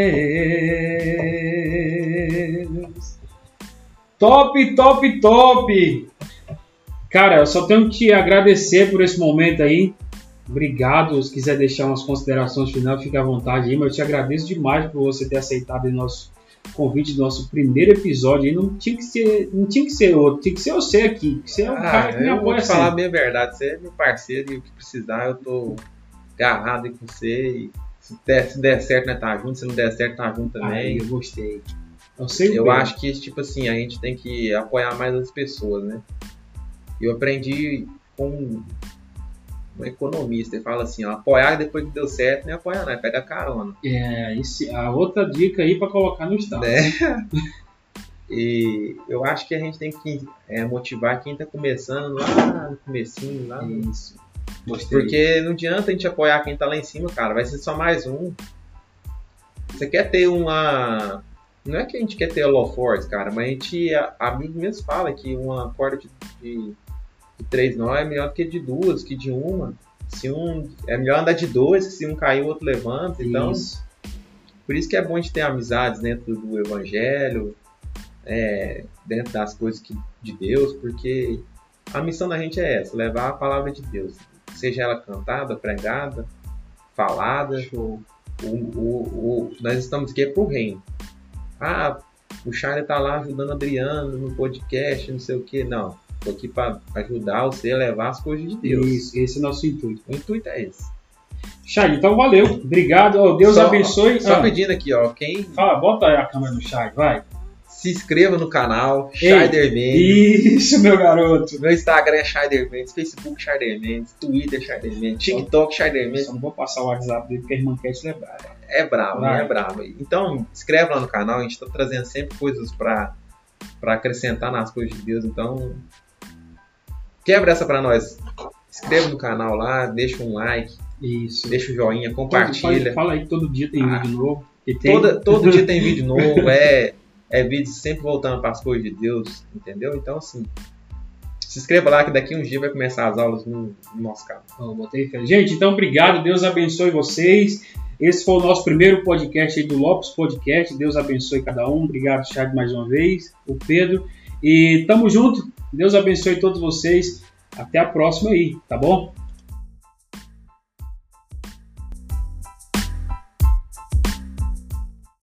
Top, top, top! Cara, eu só tenho que te agradecer por esse momento aí. Obrigado. Se quiser deixar umas considerações final, fique à vontade aí. Mas eu te agradeço demais por você ter aceitado o nosso convite do nosso primeiro episódio. Aí não tinha que ser, não tinha que ser outro, tinha que ser você aqui. Você é um Ah, cara que me eu vou apoia te falar a verdade. Você é meu parceiro e o que precisar, eu tô agarrado com você. E se der, se der certo, né, tá junto. Se não der certo, tá junto também. eu gostei. Eu sei Eu bem. acho que, tipo assim, a gente tem que apoiar mais as pessoas, né? Eu aprendi com um economista, ele fala assim, ó, apoiar depois que deu certo, é apoiar não, é pegar carona. É, esse, a outra dica aí pra colocar no estado. Né? *laughs* E eu acho que a gente tem que é, motivar quem tá começando lá no comecinho, lá no-. Gostei. Porque não adianta a gente apoiar quem tá lá em cima, cara. Vai ser só mais um. Você quer ter uma. Não é que a gente quer ter holofortes, cara, mas a gente. A, a mesmo fala que uma corda de, de, de três nó é melhor que de duas, que de uma. Se um. É melhor andar de dois, que se um cair, o outro levanta. Então, Isso. por isso que é bom a gente ter amizades dentro do Evangelho, é, dentro das coisas que, de Deus, porque a missão da gente é essa, levar a palavra de Deus, seja ela cantada, pregada, falada. Show. O, o, o- nós estamos aqui para o reino. Ah, o Charlie tá lá ajudando Adriano no podcast, não sei o que. Não, aqui para ajudar você a levar as coisas de Deus. Isso, esse é o nosso intuito. O intuito é esse. Chay, então valeu. Obrigado. Ó, Deus Só- abençoe. Só Ah, pedindo aqui, ó, quem fala, bota aí a câmera no Chay, vai. se inscreva no canal, Ei, Scheider Mendes. Isso, meu garoto. Meu Instagram é Scheider Mendes, Facebook Scheider Mendes, Twitter Scheider Mendes, TikTok Scheider Mendes. Só não vou passar o WhatsApp dele porque a irmã quer te lembrar. É brabo, Vai. né? É brabo. Então, inscreve lá no canal, a gente tá trazendo sempre coisas pra, pra acrescentar nas coisas de Deus. Então, quebra essa pra nós. Inscreva no canal lá, deixa um like, Isso. deixa o joinha, Todo- compartilha. Fala aí que todo dia tem Ah. vídeo novo. E tem... Toda, todo dia tem vídeo *laughs* novo, é, é vídeo sempre voltando para as coisas de Deus, entendeu? Então, assim, se inscreva lá que daqui uns dias vai começar as aulas no, no nosso canal. Ó, botei fé. Gente, então obrigado. Deus abençoe vocês. Esse foi o nosso primeiro podcast aí do Lopes Podcast. Deus abençoe cada um. Obrigado, Chad, mais uma vez. O Pedro. E tamo junto. Deus abençoe todos vocês. Até a próxima aí, tá bom?